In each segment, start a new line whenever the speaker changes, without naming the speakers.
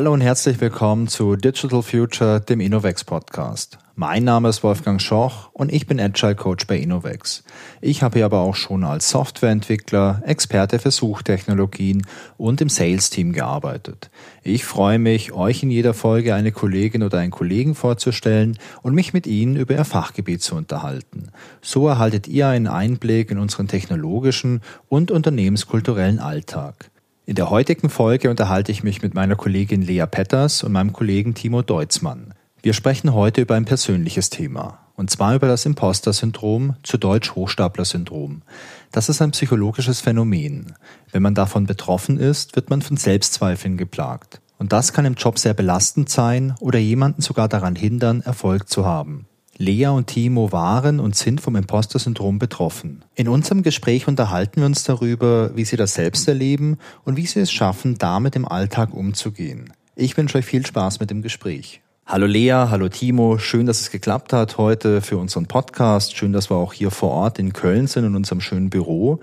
Hallo und herzlich willkommen zu Digital Future, dem Innovex Podcast. Mein Name ist Wolfgang Schoch und ich bin Agile Coach bei Innovex. Ich habe hier aber auch schon als Softwareentwickler, Experte für Suchtechnologien und im Sales-Team gearbeitet. Ich freue mich, euch in jeder Folge eine Kollegin oder einen Kollegen vorzustellen und mich mit ihnen über ihr Fachgebiet zu unterhalten. So erhaltet ihr einen Einblick in unseren technologischen und unternehmenskulturellen Alltag. In der heutigen Folge unterhalte ich mich mit meiner Kollegin Lea Petters und meinem Kollegen Timo Deutzmann. Wir sprechen heute über ein persönliches Thema, und zwar über das Imposter-Syndrom, zu Deutsch Hochstapler-Syndrom. Das ist ein psychologisches Phänomen. Wenn man davon betroffen ist, wird man von Selbstzweifeln geplagt. Und das kann im Job sehr belastend sein oder jemanden sogar daran hindern, Erfolg zu haben. Lea und Timo waren und sind vom Imposter-Syndrom betroffen. In unserem Gespräch unterhalten wir uns darüber, wie sie das selbst erleben und wie sie es schaffen, damit im Alltag umzugehen. Ich wünsche euch viel Spaß mit dem Gespräch. Hallo Lea, hallo Timo, schön, dass es geklappt hat heute für unseren Podcast. Schön, dass wir auch hier vor Ort in Köln sind in unserem schönen Büro.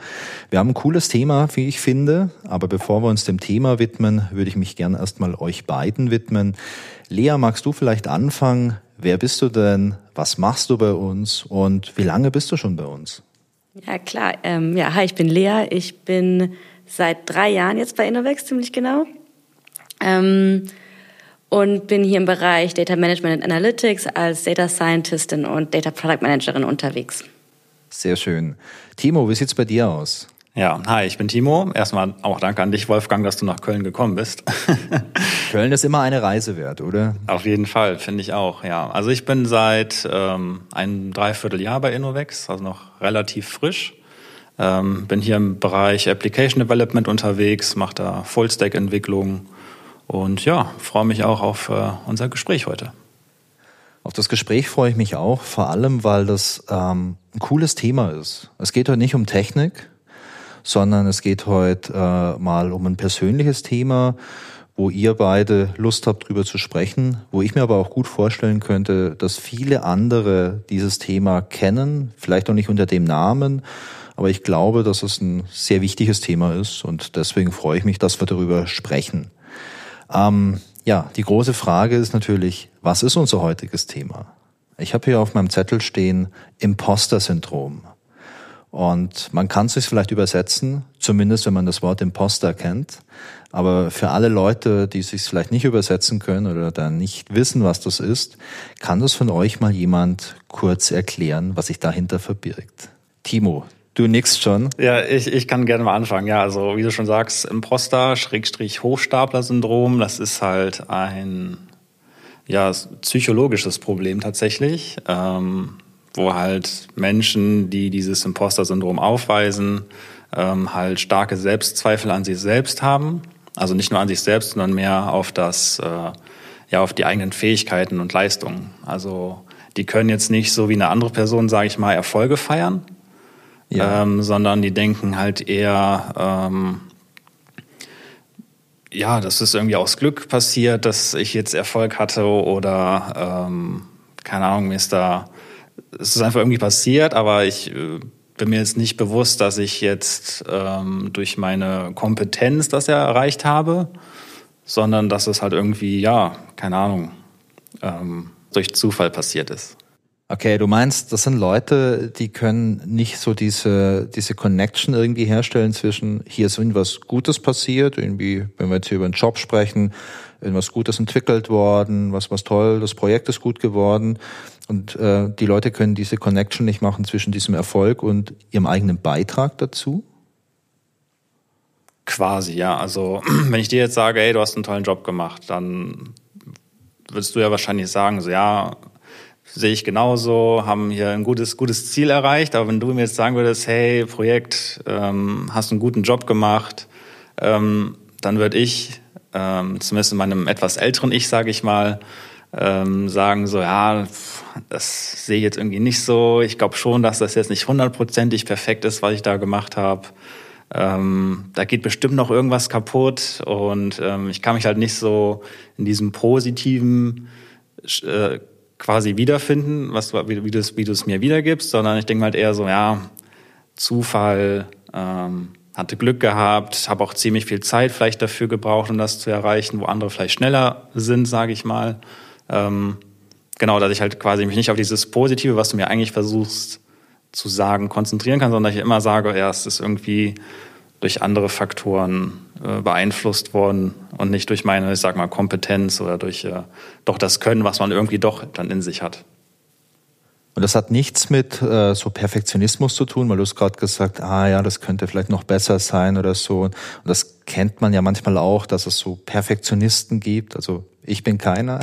Wir haben ein cooles Thema, wie ich finde, aber bevor wir uns dem Thema widmen, würde ich mich gerne erstmal euch beiden widmen. Lea, magst du vielleicht anfangen? Wer bist du denn? Was machst du bei uns? Und wie lange bist du schon bei uns?
Ja, klar. Ähm, ja, hi, ich bin Lea. Ich bin seit drei Jahren jetzt bei Innovex, ziemlich genau. Ähm, und bin hier im Bereich Data Management and Analytics als Data Scientistin und Data Product Managerin unterwegs.
Sehr schön. Timo, wie sieht's bei dir aus?
Ja, hi, ich bin Timo. Erstmal auch danke an dich, Wolfgang, dass du nach Köln gekommen bist.
Köln ist immer eine Reise wert, oder?
Auf jeden Fall, finde ich auch, ja. Also ich bin seit ähm, einem Dreivierteljahr bei Innovex, also noch relativ frisch. Ähm, bin hier im Bereich Application Development unterwegs, mache da Full-Stack-Entwicklung und ja, freue mich auch auf äh, unser Gespräch heute.
Auf das Gespräch freue ich mich auch, vor allem, weil das ähm, ein cooles Thema ist. Es geht heute nicht um Technik, sondern es geht heute äh, mal um ein persönliches Thema, wo ihr beide Lust habt, drüber zu sprechen, wo ich mir aber auch gut vorstellen könnte, dass viele andere dieses Thema kennen, vielleicht auch nicht unter dem Namen, aber ich glaube, dass es ein sehr wichtiges Thema ist und deswegen freue ich mich, dass wir darüber sprechen. Ähm, ja, die große Frage ist natürlich, was ist unser heutiges Thema? Ich habe hier auf meinem Zettel stehen Imposter-Syndrom. Und man kann es sich vielleicht übersetzen, zumindest wenn man das Wort Imposter kennt. Aber für alle Leute, die es sich vielleicht nicht übersetzen können oder dann nicht wissen, was das ist, kann das von euch mal jemand kurz erklären, was sich dahinter verbirgt. Timo, du nix schon.
Ja, ich, ich kann gerne mal anfangen. Ja, also wie du schon sagst, Imposter, Schrägstrich Hochstapler-Syndrom, das ist halt ein ja, psychologisches Problem tatsächlich. Ähm, wo halt Menschen, die dieses Imposter-Syndrom aufweisen, ähm, halt starke Selbstzweifel an sich selbst haben. Also nicht nur an sich selbst, sondern mehr auf das, äh, ja, auf die eigenen Fähigkeiten und Leistungen. Also die können jetzt nicht so wie eine andere Person, sage ich mal, Erfolge feiern, ja. ähm, sondern die denken halt eher, ähm, ja, das ist irgendwie aus Glück passiert, dass ich jetzt Erfolg hatte oder ähm, keine Ahnung, mir ist da es ist einfach irgendwie passiert, aber ich äh, bin mir jetzt nicht bewusst, dass ich jetzt ähm, durch meine Kompetenz das ja erreicht habe, sondern dass es halt irgendwie, ja, keine Ahnung, ähm, durch Zufall passiert ist.
Okay, du meinst, das sind Leute, die können nicht so diese, diese Connection irgendwie herstellen zwischen, hier ist irgendwas Gutes passiert, irgendwie, wenn wir jetzt hier über einen Job sprechen, irgendwas Gutes entwickelt worden, was, was toll, das Projekt ist gut geworden. Und äh, die Leute können diese Connection nicht machen zwischen diesem Erfolg und ihrem eigenen Beitrag dazu?
Quasi, ja. Also wenn ich dir jetzt sage, hey, du hast einen tollen Job gemacht, dann würdest du ja wahrscheinlich sagen, so ja, sehe ich genauso, haben hier ein gutes, gutes Ziel erreicht. Aber wenn du mir jetzt sagen würdest, hey, Projekt, ähm, hast einen guten Job gemacht, ähm, dann würde ich, ähm, zumindest in meinem etwas älteren Ich, sage ich mal, ähm, sagen so, ja, das sehe ich jetzt irgendwie nicht so. Ich glaube schon, dass das jetzt nicht hundertprozentig perfekt ist, was ich da gemacht habe. Ähm, da geht bestimmt noch irgendwas kaputt und ähm, ich kann mich halt nicht so in diesem positiven äh, quasi wiederfinden, was wie, wie du es wie mir wiedergibst, sondern ich denke halt eher so, ja, Zufall, ähm, hatte Glück gehabt, habe auch ziemlich viel Zeit vielleicht dafür gebraucht, um das zu erreichen, wo andere vielleicht schneller sind, sage ich mal. Ähm, genau, dass ich halt quasi mich nicht auf dieses Positive, was du mir eigentlich versuchst zu sagen, konzentrieren kann, sondern dass ich immer sage, ja, es ist irgendwie durch andere Faktoren äh, beeinflusst worden und nicht durch meine, ich sag mal, Kompetenz oder durch äh, doch das Können, was man irgendwie doch dann in sich hat.
Und das hat nichts mit äh, so Perfektionismus zu tun, weil du hast gerade gesagt, ah ja, das könnte vielleicht noch besser sein oder so. Und das kennt man ja manchmal auch, dass es so Perfektionisten gibt. Also ich bin keiner,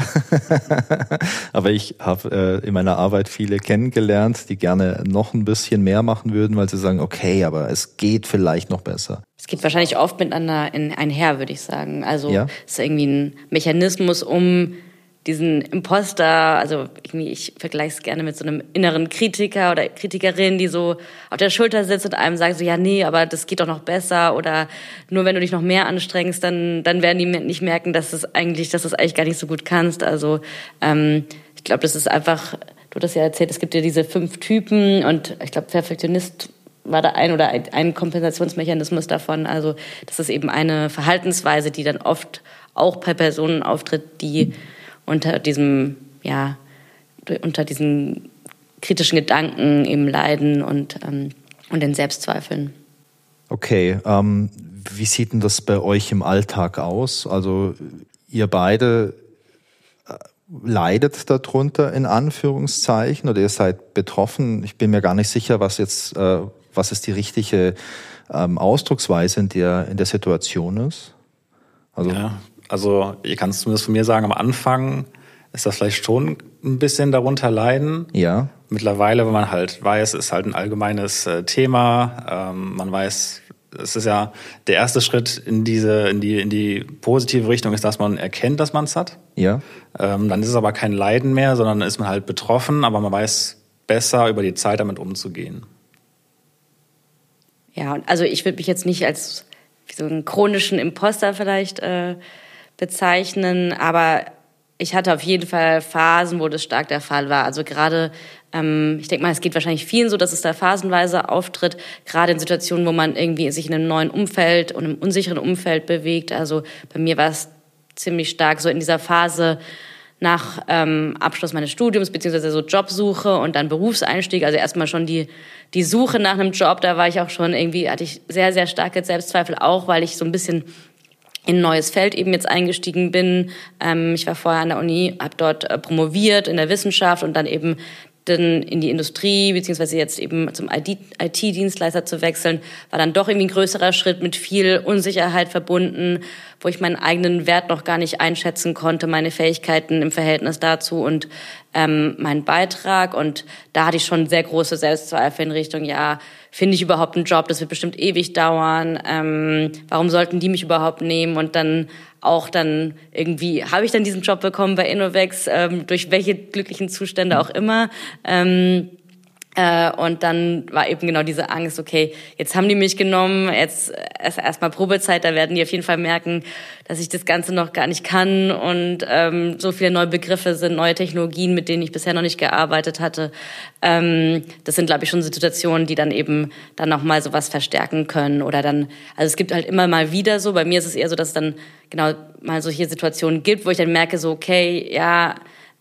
aber ich habe äh, in meiner Arbeit viele kennengelernt, die gerne noch ein bisschen mehr machen würden, weil sie sagen, okay, aber es geht vielleicht noch besser.
Es geht wahrscheinlich oft miteinander einher, würde ich sagen. Also ja. es ist irgendwie ein Mechanismus, um diesen Imposter, also irgendwie, ich vergleiche es gerne mit so einem inneren Kritiker oder Kritikerin, die so auf der Schulter sitzt und einem sagt so, ja, nee, aber das geht doch noch besser oder nur wenn du dich noch mehr anstrengst, dann, dann werden die nicht merken, dass es eigentlich, dass du es eigentlich gar nicht so gut kannst. Also ähm, ich glaube, das ist einfach, du hast ja erzählt, es gibt ja diese fünf Typen und ich glaube, Perfektionist war da ein oder ein Kompensationsmechanismus davon. Also das ist eben eine Verhaltensweise, die dann oft auch bei Personen auftritt, die unter diesem, ja, unter diesen kritischen Gedanken eben leiden und, ähm, und den Selbstzweifeln.
Okay, ähm, wie sieht denn das bei euch im Alltag aus? Also ihr beide äh, leidet darunter in Anführungszeichen oder ihr seid betroffen. Ich bin mir gar nicht sicher, was jetzt, äh, was ist die richtige ähm, Ausdrucksweise in der, in der Situation ist.
Also ja, also ich kann es zumindest von mir sagen, am Anfang ist das vielleicht schon ein bisschen darunter leiden.
Ja.
Mittlerweile, wenn man halt weiß, es ist halt ein allgemeines äh, Thema, ähm, man weiß, es ist ja der erste Schritt in diese, in die, in die positive Richtung ist, dass man erkennt, dass man es hat.
Ja.
Ähm, dann ist es aber kein Leiden mehr, sondern dann ist man halt betroffen, aber man weiß besser über die Zeit damit umzugehen.
Ja, also ich würde mich jetzt nicht als so einen chronischen Imposter vielleicht äh, bezeichnen, aber ich hatte auf jeden Fall Phasen, wo das stark der Fall war. Also gerade, ähm, ich denke mal, es geht wahrscheinlich vielen so, dass es da phasenweise auftritt, gerade in Situationen, wo man irgendwie sich in einem neuen Umfeld und einem unsicheren Umfeld bewegt. Also bei mir war es ziemlich stark so in dieser Phase nach ähm, Abschluss meines Studiums, beziehungsweise so Jobsuche und dann Berufseinstieg. Also erstmal schon die, die Suche nach einem Job, da war ich auch schon irgendwie, hatte ich sehr, sehr starke Selbstzweifel, auch weil ich so ein bisschen in ein neues Feld eben jetzt eingestiegen bin. Ähm, ich war vorher an der Uni, habe dort äh, promoviert in der Wissenschaft und dann eben dann in die Industrie, beziehungsweise jetzt eben zum IT-Dienstleister zu wechseln, war dann doch irgendwie ein größerer Schritt mit viel Unsicherheit verbunden, wo ich meinen eigenen Wert noch gar nicht einschätzen konnte, meine Fähigkeiten im Verhältnis dazu und ähm, meinen Beitrag. Und da hatte ich schon sehr große Selbstzweifel in Richtung, ja, finde ich überhaupt einen Job, das wird bestimmt ewig dauern, ähm, warum sollten die mich überhaupt nehmen? Und dann auch dann irgendwie, habe ich dann diesen Job bekommen bei Innovex, ähm, durch welche glücklichen Zustände auch immer. Ähm, äh, und dann war eben genau diese Angst, okay, jetzt haben die mich genommen, jetzt erst erstmal Probezeit, da werden die auf jeden Fall merken, dass ich das Ganze noch gar nicht kann und ähm, so viele neue Begriffe sind, neue Technologien, mit denen ich bisher noch nicht gearbeitet hatte. Ähm, das sind, glaube ich, schon Situationen, die dann eben dann nochmal sowas verstärken können oder dann, also es gibt halt immer mal wieder so, bei mir ist es eher so, dass es dann genau mal solche Situationen gibt, wo ich dann merke, so, okay, ja,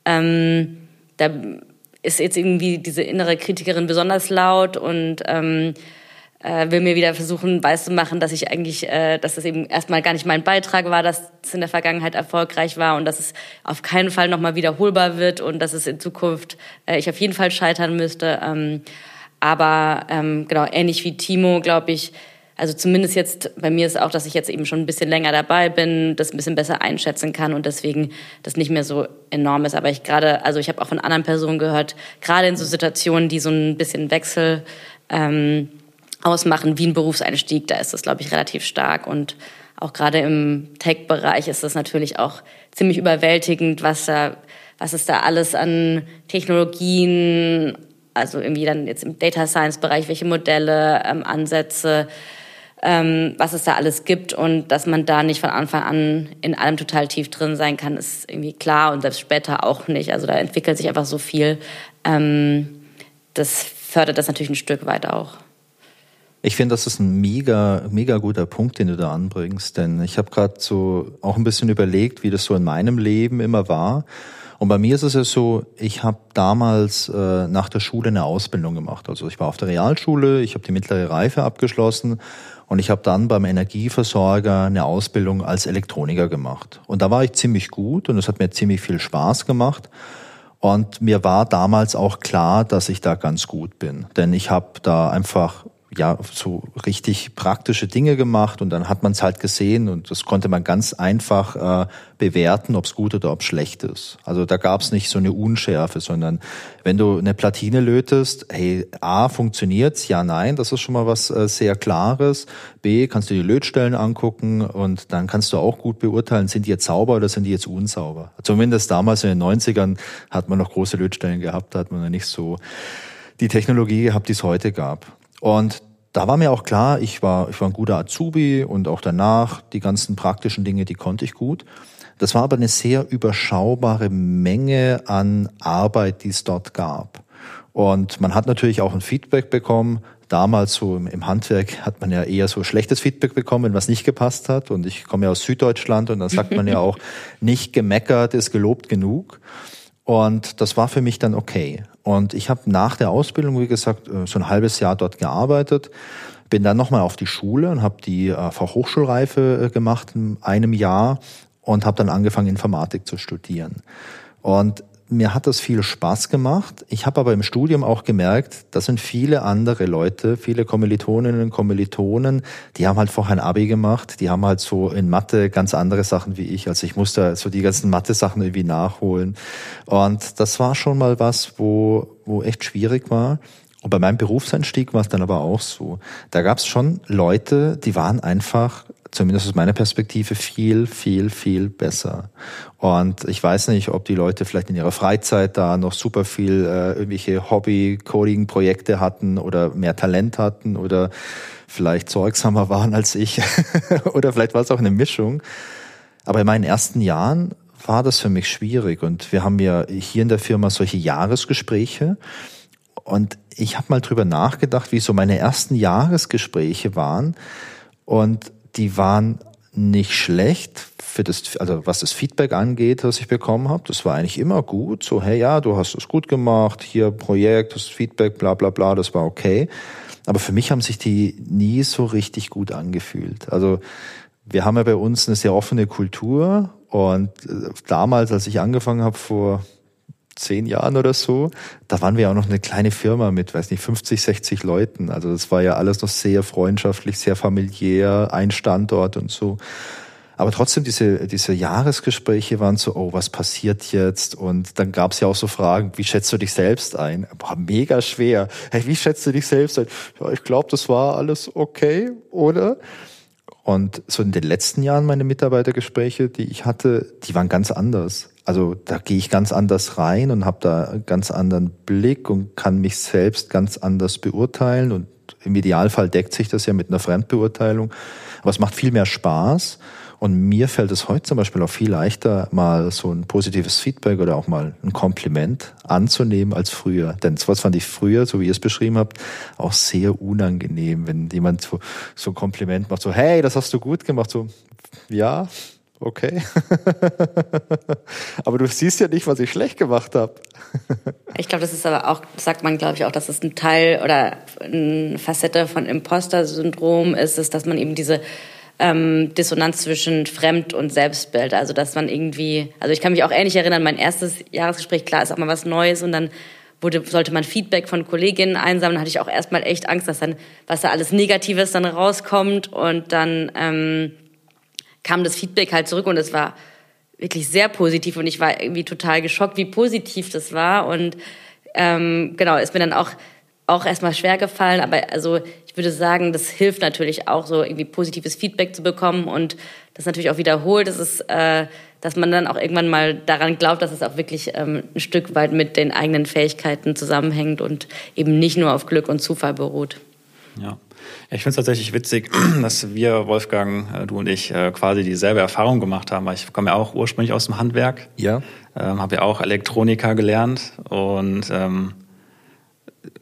ähm, da ist jetzt irgendwie diese innere Kritikerin besonders laut und ähm, äh, will mir wieder versuchen weiszumachen, dass ich eigentlich, äh, dass das eben erstmal gar nicht mein Beitrag war, dass es in der Vergangenheit erfolgreich war und dass es auf keinen Fall nochmal wiederholbar wird und dass es in Zukunft äh, ich auf jeden Fall scheitern müsste. Ähm, aber ähm, genau, ähnlich wie Timo, glaube ich, also zumindest jetzt bei mir ist auch, dass ich jetzt eben schon ein bisschen länger dabei bin, das ein bisschen besser einschätzen kann und deswegen das nicht mehr so enorm ist. Aber ich gerade, also ich habe auch von anderen Personen gehört, gerade in so Situationen, die so ein bisschen Wechsel ähm, ausmachen, wie ein Berufseinstieg, da ist das, glaube ich, relativ stark und auch gerade im Tech-Bereich ist das natürlich auch ziemlich überwältigend, was da, was es da alles an Technologien, also irgendwie dann jetzt im Data Science-Bereich, welche Modelle, ähm, Ansätze, ähm, was es da alles gibt und dass man da nicht von Anfang an in allem total tief drin sein kann, ist irgendwie klar und selbst später auch nicht. Also da entwickelt sich einfach so viel. Ähm, das fördert das natürlich ein Stück weit auch.
Ich finde, das ist ein mega, mega guter Punkt, den du da anbringst, denn ich habe gerade so auch ein bisschen überlegt, wie das so in meinem Leben immer war. Und bei mir ist es ja so, ich habe damals äh, nach der Schule eine Ausbildung gemacht. Also ich war auf der Realschule, ich habe die mittlere Reife abgeschlossen und ich habe dann beim Energieversorger eine Ausbildung als Elektroniker gemacht. Und da war ich ziemlich gut und es hat mir ziemlich viel Spaß gemacht. Und mir war damals auch klar, dass ich da ganz gut bin. Denn ich habe da einfach ja so richtig praktische Dinge gemacht und dann hat man es halt gesehen und das konnte man ganz einfach äh, bewerten, ob es gut oder ob schlecht ist. Also da gab es nicht so eine Unschärfe, sondern wenn du eine Platine lötest, hey, A, funktioniert's? Ja, nein, das ist schon mal was äh, sehr Klares. B, kannst du die Lötstellen angucken und dann kannst du auch gut beurteilen, sind die jetzt sauber oder sind die jetzt unsauber. Zumindest damals in den 90ern hat man noch große Lötstellen gehabt, da hat man ja nicht so die Technologie gehabt, die es heute gab. Und da war mir auch klar, ich war, ich war ein guter Azubi und auch danach die ganzen praktischen Dinge, die konnte ich gut. Das war aber eine sehr überschaubare Menge an Arbeit, die es dort gab. Und man hat natürlich auch ein Feedback bekommen. Damals so im, Handwerk hat man ja eher so schlechtes Feedback bekommen, wenn was nicht gepasst hat. Und ich komme ja aus Süddeutschland und da sagt man ja auch, nicht gemeckert ist gelobt genug. Und das war für mich dann okay. Und ich habe nach der Ausbildung, wie gesagt, äh, so ein halbes Jahr dort gearbeitet, bin dann nochmal auf die Schule und habe die äh, Fachhochschulreife äh, gemacht in einem Jahr und habe dann angefangen, Informatik zu studieren. Und mir hat das viel Spaß gemacht. Ich habe aber im Studium auch gemerkt, das sind viele andere Leute, viele Kommilitoninnen und Kommilitonen, die haben halt vorher ein Abi gemacht, die haben halt so in Mathe ganz andere Sachen wie ich. Also ich musste so die ganzen Mathe-Sachen irgendwie nachholen. Und das war schon mal was, wo, wo echt schwierig war. Und bei meinem Berufseinstieg war es dann aber auch so. Da gab es schon Leute, die waren einfach zumindest aus meiner Perspektive, viel, viel, viel besser. Und ich weiß nicht, ob die Leute vielleicht in ihrer Freizeit da noch super viel äh, irgendwelche Hobby-Coding-Projekte hatten oder mehr Talent hatten oder vielleicht zeugsamer waren als ich oder vielleicht war es auch eine Mischung. Aber in meinen ersten Jahren war das für mich schwierig und wir haben ja hier in der Firma solche Jahresgespräche und ich habe mal drüber nachgedacht, wie so meine ersten Jahresgespräche waren und die waren nicht schlecht für das, also was das Feedback angeht, das ich bekommen habe. Das war eigentlich immer gut. So, hey, ja, du hast es gut gemacht, hier Projekt, das Feedback, bla bla bla, das war okay. Aber für mich haben sich die nie so richtig gut angefühlt. Also wir haben ja bei uns eine sehr offene Kultur und äh, damals, als ich angefangen habe vor zehn Jahren oder so, da waren wir auch noch eine kleine Firma mit, weiß nicht, 50, 60 Leuten. Also das war ja alles noch sehr freundschaftlich, sehr familiär, ein Standort und so. Aber trotzdem, diese, diese Jahresgespräche waren so, oh, was passiert jetzt? Und dann gab es ja auch so Fragen, wie schätzt du dich selbst ein? Boah, mega schwer. Hey, wie schätzt du dich selbst ein? Ja, ich glaube, das war alles okay, oder? Und so in den letzten Jahren meine Mitarbeitergespräche, die ich hatte, die waren ganz anders. Also da gehe ich ganz anders rein und habe da einen ganz anderen Blick und kann mich selbst ganz anders beurteilen. Und im Idealfall deckt sich das ja mit einer Fremdbeurteilung. Aber es macht viel mehr Spaß. Und mir fällt es heute zum Beispiel auch viel leichter, mal so ein positives Feedback oder auch mal ein Kompliment anzunehmen als früher. Denn sowas fand ich früher, so wie ihr es beschrieben habt, auch sehr unangenehm, wenn jemand so, so ein Kompliment macht, so, hey, das hast du gut gemacht, so, ja, okay. aber du siehst ja nicht, was ich schlecht gemacht habe.
ich glaube, das ist aber auch, sagt man, glaube ich, auch, dass es ein Teil oder eine Facette von Imposter-Syndrom ist, ist, dass man eben diese ähm, Dissonanz zwischen Fremd- und Selbstbild. Also, dass man irgendwie, also ich kann mich auch ähnlich erinnern, mein erstes Jahresgespräch, klar, ist auch mal was Neues und dann wurde, sollte man Feedback von Kolleginnen einsammeln, hatte ich auch erstmal echt Angst, dass dann, was da alles Negatives dann rauskommt und dann, ähm, kam das Feedback halt zurück und es war wirklich sehr positiv und ich war irgendwie total geschockt, wie positiv das war und ähm, genau, ist mir dann auch auch erstmal schwer gefallen, aber also ich würde sagen, das hilft natürlich auch so irgendwie positives Feedback zu bekommen und das natürlich auch wiederholt. Das ist, äh, dass man dann auch irgendwann mal daran glaubt, dass es auch wirklich ähm, ein Stück weit mit den eigenen Fähigkeiten zusammenhängt und eben nicht nur auf Glück und Zufall beruht.
Ja. Ich finde es tatsächlich witzig, dass wir, Wolfgang, äh, du und ich, äh, quasi dieselbe Erfahrung gemacht haben, weil ich komme ja auch ursprünglich aus dem Handwerk.
Ja.
Ähm, habe ja auch Elektroniker gelernt und ähm,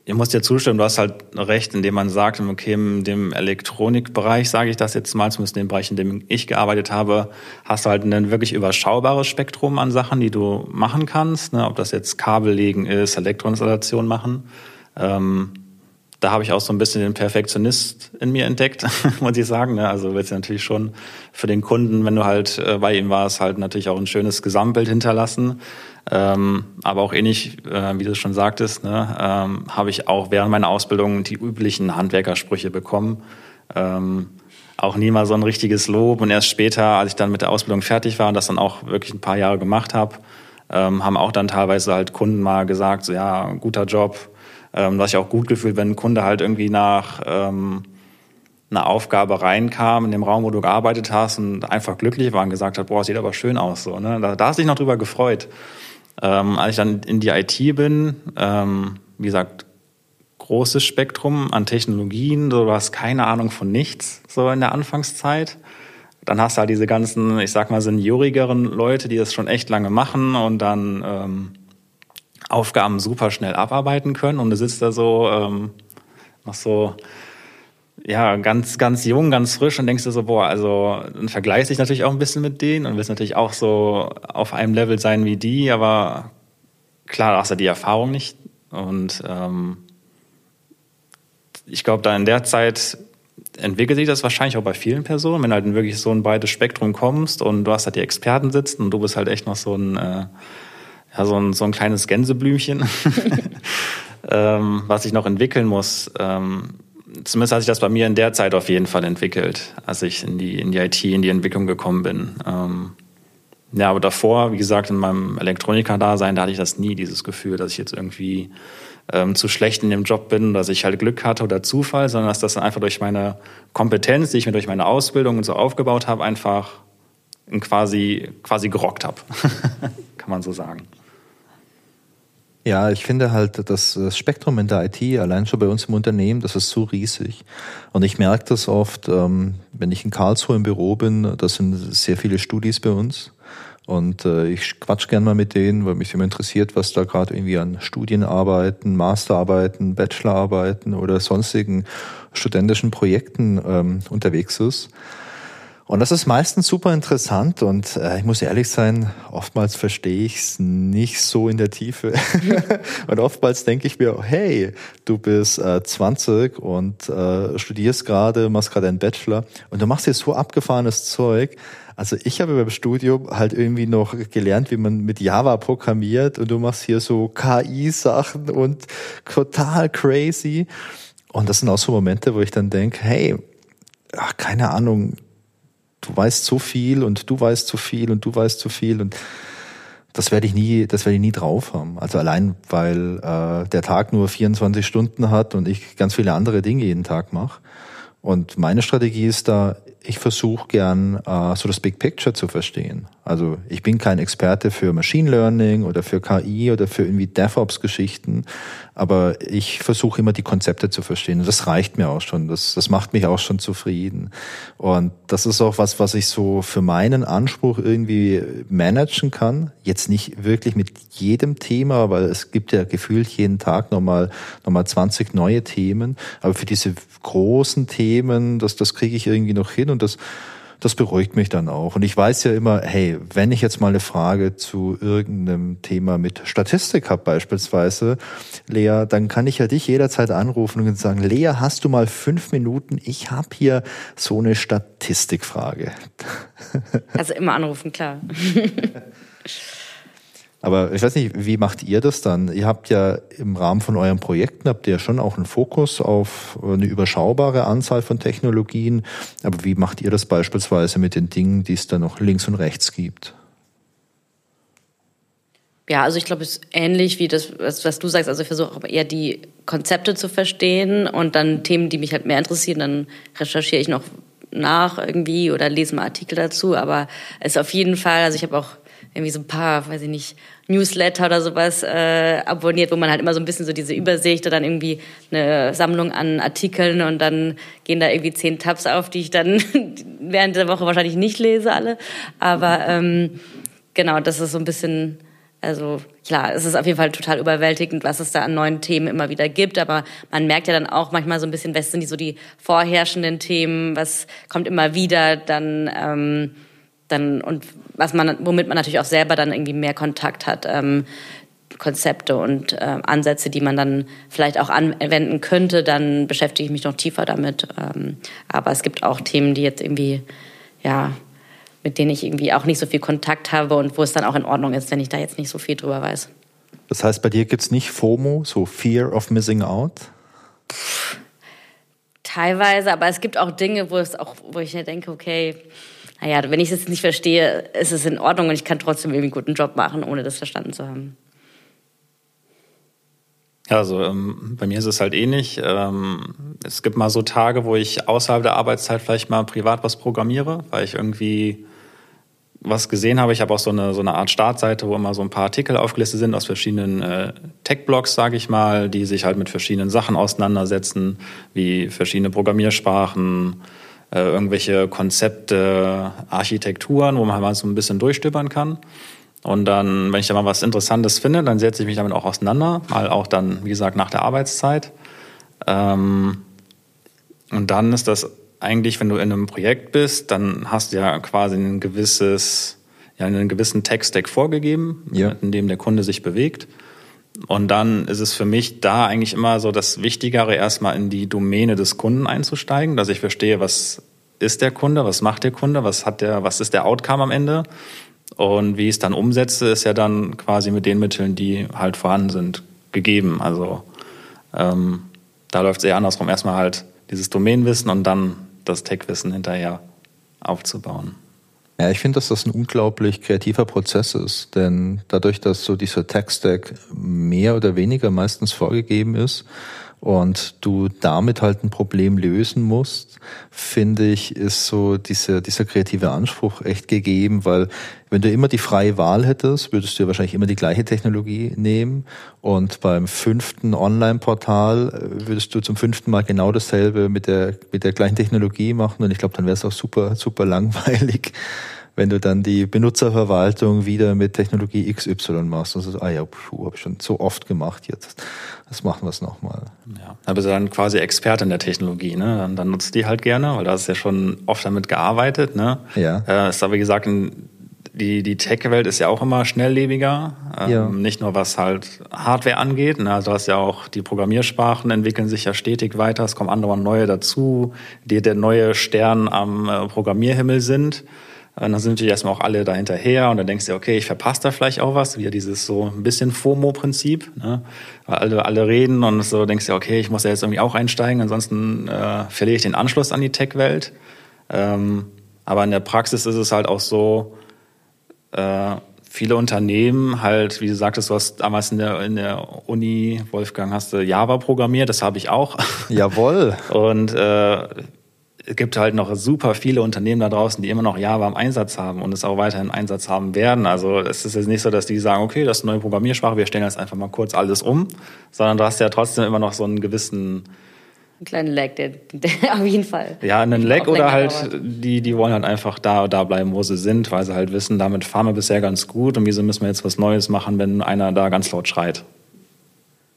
ich muss dir zustimmen, du hast halt recht, indem man sagt, okay, in dem Elektronikbereich, sage ich das jetzt mal, zumindest in dem Bereich, in dem ich gearbeitet habe, hast du halt ein wirklich überschaubares Spektrum an Sachen, die du machen kannst. Ne? Ob das jetzt Kabel legen ist, Elektroinstallation machen. Ähm, da habe ich auch so ein bisschen den Perfektionist in mir entdeckt, muss ich sagen. Ne? Also willst du natürlich schon für den Kunden, wenn du halt äh, bei ihm warst, halt natürlich auch ein schönes Gesamtbild hinterlassen. Ähm, aber auch ähnlich, äh, wie du schon sagtest, ne, ähm, habe ich auch während meiner Ausbildung die üblichen Handwerkersprüche bekommen. Ähm, auch nie mal so ein richtiges Lob. Und erst später, als ich dann mit der Ausbildung fertig war und das dann auch wirklich ein paar Jahre gemacht habe, ähm, haben auch dann teilweise halt Kunden mal gesagt, so ja, guter Job. Ähm, was ich auch gut gefühlt, wenn ein Kunde halt irgendwie nach ähm, einer Aufgabe reinkam in dem Raum, wo du gearbeitet hast und einfach glücklich war und gesagt hat, boah, sieht aber schön aus. So, ne? da, da hast du dich noch drüber gefreut. Ähm, als ich dann in die IT bin, ähm, wie gesagt, großes Spektrum an Technologien, du hast keine Ahnung von nichts, so in der Anfangszeit. Dann hast du halt diese ganzen, ich sag mal, seniorigeren Leute, die das schon echt lange machen und dann ähm, Aufgaben super schnell abarbeiten können. Und du sitzt da so, ähm, noch so ja, ganz, ganz jung, ganz frisch und denkst du so, boah, also dann vergleichst dich natürlich auch ein bisschen mit denen und willst natürlich auch so auf einem Level sein wie die, aber klar, hast du die Erfahrung nicht. Und ähm, ich glaube, da in der Zeit entwickelt sich das wahrscheinlich auch bei vielen Personen, wenn halt wirklich so ein breites Spektrum kommst und du hast halt die Experten sitzen und du bist halt echt noch so ein, äh, ja, so ein, so ein kleines Gänseblümchen, ähm, was sich noch entwickeln muss. Ähm, zumindest hat sich das bei mir in der Zeit auf jeden Fall entwickelt, als ich in die, in die IT, in die Entwicklung gekommen bin. Ähm, ja, aber davor, wie gesagt, in meinem Elektroniker-Dasein, da hatte ich das nie, dieses Gefühl, dass ich jetzt irgendwie ähm, zu schlecht in dem Job bin, dass ich halt Glück hatte oder Zufall, sondern dass das einfach durch meine Kompetenz, die ich mir durch meine Ausbildung und so aufgebaut habe, einfach quasi, quasi gerockt habe. Kann man so sagen.
Ja, ich finde halt, das Spektrum in der IT, allein schon bei uns im Unternehmen, das ist so riesig. Und ich merke das oft, ähm, wenn ich in Karlsruhe im Büro bin, da sind sehr viele Studis bei uns. Und äh, ich quatsch gern mal mit denen, weil mich immer interessiert, was da gerade irgendwie an Studienarbeiten, Masterarbeiten, Bachelorarbeiten oder sonstigen studentischen Projekten ähm, unterwegs ist. Und das ist meistens super interessant und äh, ich muss ehrlich sein, oftmals verstehe ich es nicht so in der Tiefe. und oftmals denke ich mir, hey, du bist äh, 20 und äh, studierst gerade, machst gerade einen Bachelor und du machst jetzt so abgefahrenes Zeug. Also ich habe beim Studium halt irgendwie noch gelernt, wie man mit Java programmiert und du machst hier so KI-Sachen und total crazy. Und das sind auch so Momente, wo ich dann denke, hey, ach, keine Ahnung, du weißt so viel und du weißt so viel und du weißt so viel und das werde ich nie, das werde ich nie drauf haben. Also allein, weil äh, der Tag nur 24 Stunden hat und ich ganz viele andere Dinge jeden Tag mache. Und meine Strategie ist da, ich versuche gern äh, so das Big Picture zu verstehen. Also ich bin kein Experte für Machine Learning oder für KI oder für irgendwie DevOps-Geschichten, aber ich versuche immer die Konzepte zu verstehen und das reicht mir auch schon. Das, das macht mich auch schon zufrieden. Und das ist auch was, was ich so für meinen Anspruch irgendwie managen kann. Jetzt nicht wirklich mit jedem Thema, weil es gibt ja gefühlt jeden Tag nochmal nochmal 20 neue Themen, aber für diese großen Themen, das, das kriege ich irgendwie noch hin und das, das beruhigt mich dann auch. Und ich weiß ja immer, hey, wenn ich jetzt mal eine Frage zu irgendeinem Thema mit Statistik habe beispielsweise, Lea, dann kann ich ja dich jederzeit anrufen und sagen, Lea, hast du mal fünf Minuten? Ich habe hier so eine Statistikfrage.
Also immer anrufen, klar.
Aber ich weiß nicht, wie macht ihr das dann? Ihr habt ja im Rahmen von euren Projekten, habt ihr ja schon auch einen Fokus auf eine überschaubare Anzahl von Technologien. Aber wie macht ihr das beispielsweise mit den Dingen, die es da noch links und rechts gibt?
Ja, also ich glaube, es ist ähnlich wie das, was, was du sagst. Also ich versuche auch eher die Konzepte zu verstehen und dann Themen, die mich halt mehr interessieren, dann recherchiere ich noch nach irgendwie oder lese mal Artikel dazu. Aber es ist auf jeden Fall, also ich habe auch irgendwie so ein paar, weiß ich nicht, Newsletter oder sowas äh, abonniert, wo man halt immer so ein bisschen so diese Übersicht oder dann irgendwie eine Sammlung an Artikeln und dann gehen da irgendwie zehn Tabs auf, die ich dann während der Woche wahrscheinlich nicht lese alle. Aber ähm, genau, das ist so ein bisschen Also klar, es ist auf jeden Fall total überwältigend, was es da an neuen Themen immer wieder gibt. Aber man merkt ja dann auch manchmal so ein bisschen, was sind die so die vorherrschenden Themen, was kommt immer wieder, dann ähm, dann und was man, womit man natürlich auch selber dann irgendwie mehr Kontakt hat. Ähm, Konzepte und äh, Ansätze, die man dann vielleicht auch anwenden könnte, dann beschäftige ich mich noch tiefer damit. Ähm, aber es gibt auch Themen, die jetzt irgendwie, ja, mit denen ich irgendwie auch nicht so viel Kontakt habe und wo es dann auch in Ordnung ist, wenn ich da jetzt nicht so viel drüber weiß.
Das heißt, bei dir gibt es nicht FOMO, so Fear of Missing Out?
Teilweise, aber es gibt auch Dinge, wo es auch, wo ich denke, okay, naja, wenn ich es nicht verstehe, ist es in Ordnung und ich kann trotzdem irgendwie einen guten Job machen, ohne das verstanden zu haben.
Also ähm, bei mir ist es halt ähnlich. Ähm, es gibt mal so Tage, wo ich außerhalb der Arbeitszeit vielleicht mal privat was programmiere, weil ich irgendwie was gesehen habe. Ich habe auch so eine, so eine Art Startseite, wo immer so ein paar Artikel aufgelistet sind aus verschiedenen äh, Tech-Blogs, sage ich mal, die sich halt mit verschiedenen Sachen auseinandersetzen, wie verschiedene Programmiersprachen, äh, irgendwelche Konzepte, Architekturen, wo man halt mal so ein bisschen durchstöbern kann. Und dann, wenn ich da mal was Interessantes finde, dann setze ich mich damit auch auseinander, mal auch dann, wie gesagt, nach der Arbeitszeit. Ähm, und dann ist das eigentlich, wenn du in einem Projekt bist, dann hast du ja quasi ein gewisses, ja, einen gewissen Tech-Stack vorgegeben, ja. in dem der Kunde sich bewegt. Und dann ist es für mich da eigentlich immer so das Wichtigere, erstmal in die Domäne des Kunden einzusteigen, dass ich verstehe, was ist der Kunde, was macht der Kunde, was hat der, was ist der Outcome am Ende. Und wie ich es dann umsetze, ist ja dann quasi mit den Mitteln, die halt vorhanden sind, gegeben. Also ähm, da läuft es eher andersrum. Erstmal halt dieses Domänenwissen und dann das Tech-Wissen hinterher aufzubauen.
Ja, ich finde, dass das ein unglaublich kreativer Prozess ist, denn dadurch, dass so dieser Tech-Stack mehr oder weniger meistens vorgegeben ist und du damit halt ein Problem lösen musst, finde ich, ist so dieser, dieser kreative Anspruch echt gegeben, weil wenn du immer die freie Wahl hättest, würdest du ja wahrscheinlich immer die gleiche Technologie nehmen. Und beim fünften Online-Portal äh, würdest du zum fünften Mal genau dasselbe mit der, mit der gleichen Technologie machen. Und ich glaube, dann wäre es auch super, super langweilig wenn du dann die Benutzerverwaltung wieder mit Technologie XY machst. Also, ah ja, puh, habe ich schon so oft gemacht jetzt. Das machen wir es nochmal.
Ja, da bist du dann quasi Experte in der Technologie, ne? Dann, dann nutzt die halt gerne, weil da hast ja schon oft damit gearbeitet, ne?
Ja.
Äh, ist aber wie gesagt, die, die Tech-Welt ist ja auch immer schnelllebiger. Ähm, ja. Nicht nur was halt Hardware angeht. Ne? Also du hast ja auch die Programmiersprachen entwickeln sich ja stetig weiter. Es kommen andere und neue dazu, die der neue Stern am äh, Programmierhimmel sind. Und dann sind natürlich erstmal auch alle da hinterher und dann denkst du, okay, ich verpasse da vielleicht auch was, wieder dieses so ein bisschen FOMO-Prinzip, ne? Weil alle, alle reden und so denkst du, okay, ich muss ja jetzt irgendwie auch einsteigen, ansonsten äh, verliere ich den Anschluss an die Tech-Welt. Ähm, aber in der Praxis ist es halt auch so, äh, viele Unternehmen halt, wie du sagtest, du hast damals in der, in der Uni, Wolfgang, hast du Java programmiert, das habe ich auch.
Jawohl.
Und äh, es gibt halt noch super viele Unternehmen da draußen, die immer noch Java im Einsatz haben und es auch weiterhin im Einsatz haben werden. Also es ist jetzt nicht so, dass die sagen, okay, das ist eine neue Programmiersprache, wir stellen jetzt einfach mal kurz alles um, sondern du hast ja trotzdem immer noch so einen gewissen
einen kleinen Lag, der, der auf jeden Fall.
Ja, einen Lag oder halt, die, die wollen halt einfach da, da bleiben, wo sie sind, weil sie halt wissen, damit fahren wir bisher ganz gut und wieso müssen wir jetzt was Neues machen, wenn einer da ganz laut schreit.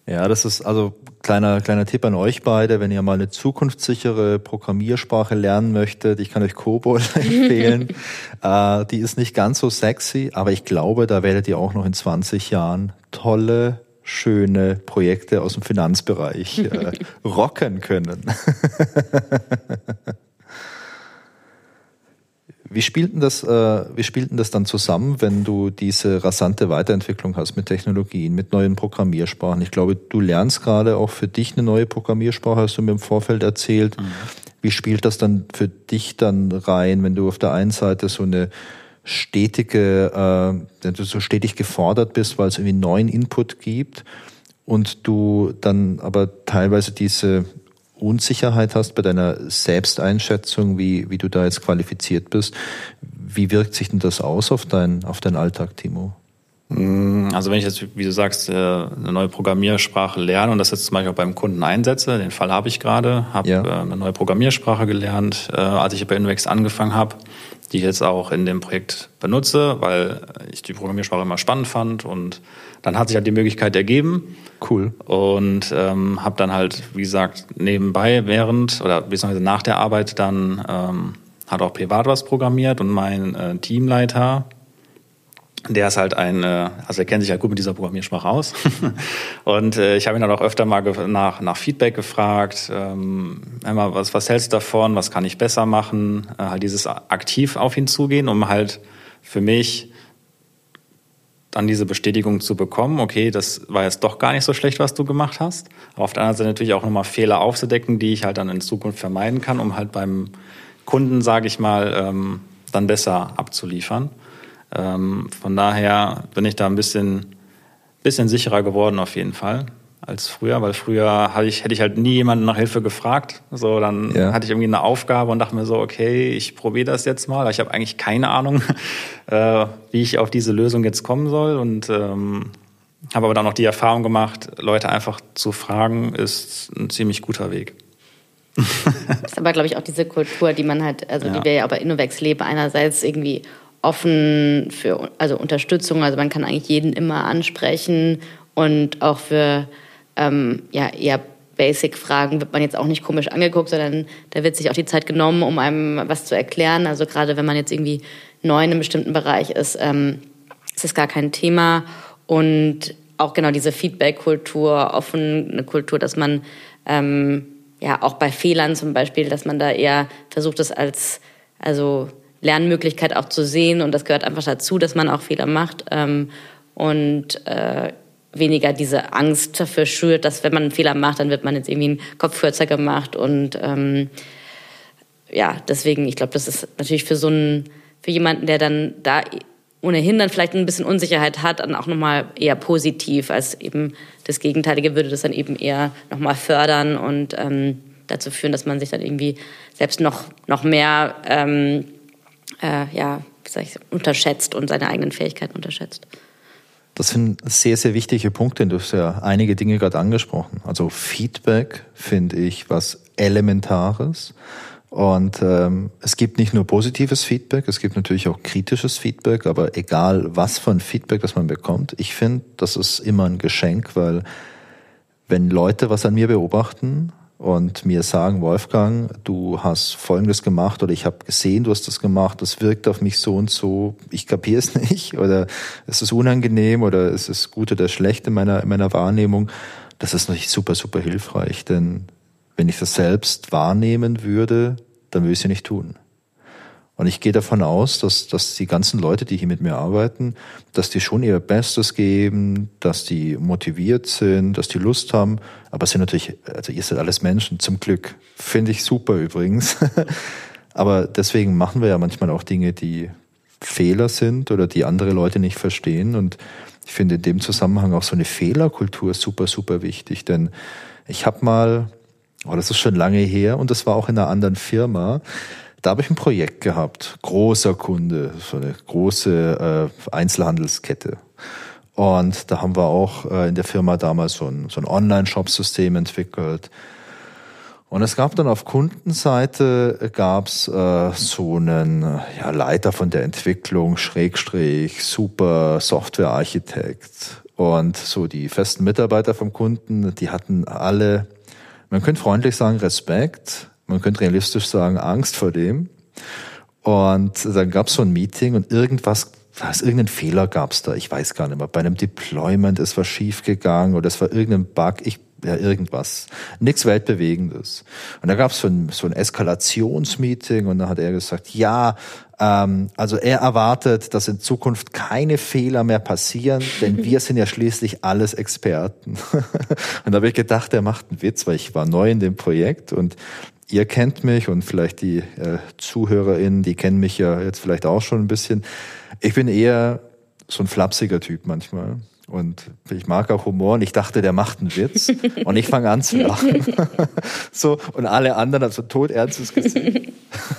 Ja, das ist also kleiner kleiner Tipp an euch beide, wenn ihr mal eine zukunftssichere Programmiersprache lernen möchtet. Ich kann euch Cobol empfehlen. äh, die ist nicht ganz so sexy, aber ich glaube, da werdet ihr auch noch in 20 Jahren tolle schöne Projekte aus dem Finanzbereich äh, rocken können. Wie spielt denn das, äh, wie spielt denn das dann zusammen, wenn du diese rasante Weiterentwicklung hast mit Technologien, mit neuen Programmiersprachen? Ich glaube, du lernst gerade auch für dich eine neue Programmiersprache, hast du mir im Vorfeld erzählt. Mhm. Wie spielt das dann für dich dann rein, wenn du auf der einen Seite so eine stetige, äh, du so stetig gefordert bist, weil es irgendwie neuen Input gibt und du dann aber teilweise diese Unsicherheit hast bei deiner Selbsteinschätzung, wie, wie du da jetzt qualifiziert bist. Wie wirkt sich denn das aus auf, dein, auf deinen Alltag, Timo?
Mm, also wenn ich jetzt, wie du sagst, äh, eine neue Programmiersprache lerne und das jetzt zum Beispiel auch beim Kunden einsetze, den Fall habe ich gerade, habe ja. Äh, eine neue Programmiersprache gelernt, äh, als ich bei Invex angefangen habe. die ich jetzt auch in dem Projekt benutze, weil ich die Programmiersprache immer spannend fand und dann hat sich halt die Möglichkeit ergeben.
Cool.
Und ähm, habe dann halt, wie gesagt, nebenbei während oder beziehungsweise nach der Arbeit dann ähm, hat auch privat was programmiert und mein äh, Teamleiter, der ist halt ein, äh, also er kennt sich halt gut mit dieser Programmiersprache aus. und äh, ich habe ihn dann auch öfter mal nach, nach Feedback gefragt. Ähm, einmal, was, was hältst du davon? Was kann ich besser machen? Äh, halt dieses aktiv auf ihn zugehen, um halt für mich dann diese Bestätigung zu bekommen, okay, das war jetzt doch gar nicht so schlecht, was du gemacht hast. Aber auf der anderen Seite natürlich auch nochmal Fehler aufzudecken, die ich halt dann in Zukunft vermeiden kann, um halt beim Kunden, sage ich mal, ähm, dann besser abzuliefern. Ähm, von daher bin ich da ein bisschen, bisschen sicherer geworden auf jeden Fall als früher, weil früher hatte ich, hätte ich halt nie jemanden nach Hilfe gefragt. So, dann ja. hatte ich irgendwie eine Aufgabe und dachte mir so, okay, ich probiere das jetzt mal. Ich habe eigentlich keine Ahnung, äh, wie ich auf diese Lösung jetzt kommen soll. Und ähm, habe aber dann noch die Erfahrung gemacht, Leute einfach zu fragen, ist ein ziemlich guter Weg.
das ist aber, glaube ich, auch diese Kultur, die man halt, also ja. die wir ja auch bei Innovex leben, einerseits irgendwie offen für also Unterstützung, also man kann eigentlich jeden immer ansprechen und auch für ähm, ja, eher Basic-Fragen wird man jetzt auch nicht komisch angeguckt, sondern da wird sich auch die Zeit genommen, um einem was zu erklären. Also gerade wenn man jetzt irgendwie neu in einem bestimmten Bereich ist, ähm, ist das gar kein Thema. Und auch genau diese Feedback-Kultur, offene Kultur, dass man ähm, ja auch bei Fehlern zum Beispiel, dass man da eher versucht, das als also Lernmöglichkeit auch zu sehen. Und das gehört einfach dazu, dass man auch Fehler macht ähm, und äh, weniger diese Angst dafür schürt, dass wenn man einen Fehler macht, dann wird man jetzt irgendwie einen Kopf kürzer gemacht. Und ähm, ja, deswegen, ich glaube, das ist natürlich für so einen, für jemanden, der dann da ohnehin dann vielleicht ein bisschen Unsicherheit hat, dann auch nochmal eher positiv als eben das Gegenteilige würde das dann eben eher nochmal fördern und ähm, dazu führen, dass man sich dann irgendwie selbst noch, noch mehr ähm, äh, ja, wie sag ich, unterschätzt und seine eigenen Fähigkeiten unterschätzt.
Das sind sehr, sehr wichtige Punkte. Du hast ja einige Dinge gerade angesprochen. Also Feedback finde ich was Elementares. Und ähm, es gibt nicht nur positives Feedback, es gibt natürlich auch kritisches Feedback, aber egal was für ein Feedback, das man bekommt, ich finde, das ist immer ein Geschenk, weil wenn Leute was an mir beobachten und mir sagen, Wolfgang, du hast Folgendes gemacht oder ich habe gesehen, du hast das gemacht, das wirkt auf mich so und so, ich kapiere es nicht oder es ist unangenehm oder es ist gut oder schlecht in meiner, in meiner Wahrnehmung, das ist natürlich super, super hilfreich, denn wenn ich das selbst wahrnehmen würde, dann würde ich es ja nicht tun. Und ich gehe davon aus, dass, dass die ganzen Leute, die hier mit mir arbeiten, dass die schon ihr Bestes geben, dass die motiviert sind, dass die Lust haben. Aber es sind natürlich, also ihr seid alles Menschen, zum Glück. Finde ich super übrigens. Aber deswegen machen wir ja manchmal auch Dinge, die Fehler sind oder die andere Leute nicht verstehen. Und ich finde in dem Zusammenhang auch so eine Fehlerkultur super, super wichtig. Denn ich habe mal, oh, das ist schon lange her und das war auch in einer anderen Firma, da habe ich ein Projekt gehabt, großer Kunde, so eine große äh, Einzelhandelskette. Und da haben wir auch äh, in der Firma damals so ein, so ein Online-Shop-System entwickelt. Und es gab dann auf Kundenseite gab's äh, so einen ja, Leiter von der Entwicklung, Schrägstrich, super Softwarearchitekt. Und so die festen Mitarbeiter vom Kunden, die hatten alle, man könnte freundlich sagen, Respekt, man könnte realistisch sagen, Angst vor dem. Und dann gab es so ein Meeting und irgendwas, was, irgendeinen Fehler gab es da, ich weiß gar nicht mehr. Bei einem Deployment ist was schiefgegangen oder es war irgendein Bug, ich, ja, irgendwas. Nichts Weltbewegendes. Und da gab es so ein, so ein Eskalationsmeeting und da hat er gesagt, ja, ähm, also er erwartet, dass in Zukunft keine Fehler mehr passieren, denn wir sind ja schließlich alles Experten. und da habe ich gedacht, er macht einen Witz, weil ich war neu in dem Projekt und ihr kennt mich und vielleicht die äh, ZuhörerInnen, die kennen mich ja jetzt vielleicht auch schon ein bisschen. Ich bin eher so ein flapsiger Typ manchmal. Und ich mag auch Humor und ich dachte, der macht einen Witz. Und ich fange an zu lachen. so, und alle anderen haben so todernstes Gesicht.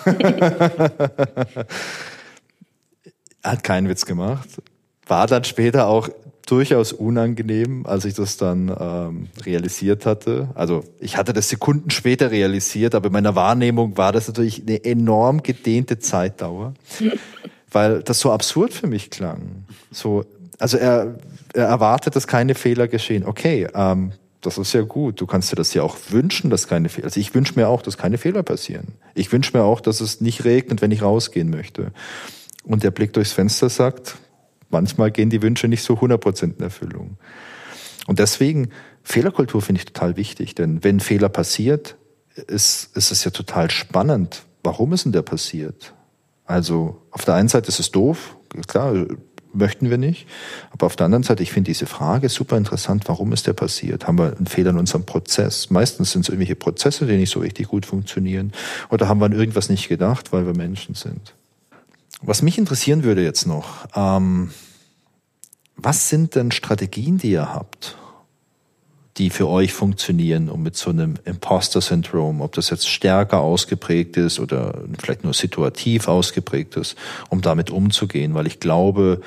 er hat keinen Witz gemacht. War dann später auch durchaus unangenehm, als ich das dann ähm, realisiert hatte. Also ich hatte das Sekunden später realisiert, aber in meiner Wahrnehmung war das natürlich eine enorm gedehnte Zeitdauer, weil das so absurd für mich klang. So, also er, er erwartet, dass keine Fehler geschehen. Okay, ähm, das ist ja gut. Du kannst dir das ja auch wünschen, dass keine Fehler. Also ich wünsche mir auch, dass keine Fehler passieren. Ich wünsche mir auch, dass es nicht regnet, wenn ich rausgehen möchte. Und der Blick durchs Fenster sagt, manchmal gehen die Wünsche nicht so 100% in Erfüllung. Und deswegen, Fehlerkultur finde ich total wichtig, denn wenn Fehler passiert, ist, ist es ja total spannend. Warum ist denn der passiert? Also auf der einen Seite ist es doof, klar, möchten wir nicht. Aber auf der anderen Seite, ich finde diese Frage super interessant, warum ist der passiert? Haben wir einen Fehler in unserem Prozess? Meistens sind es irgendwelche Prozesse, die nicht so richtig gut funktionieren. Oder haben wir an irgendwas nicht gedacht, weil wir Menschen sind? Was mich interessieren würde jetzt noch, ähm, was sind denn Strategien, die ihr habt, die für euch funktionieren, um mit so einem Imposter-Syndrom, ob das jetzt stärker ausgeprägt ist oder vielleicht nur situativ ausgeprägt ist, um damit umzugehen? Weil ich glaube,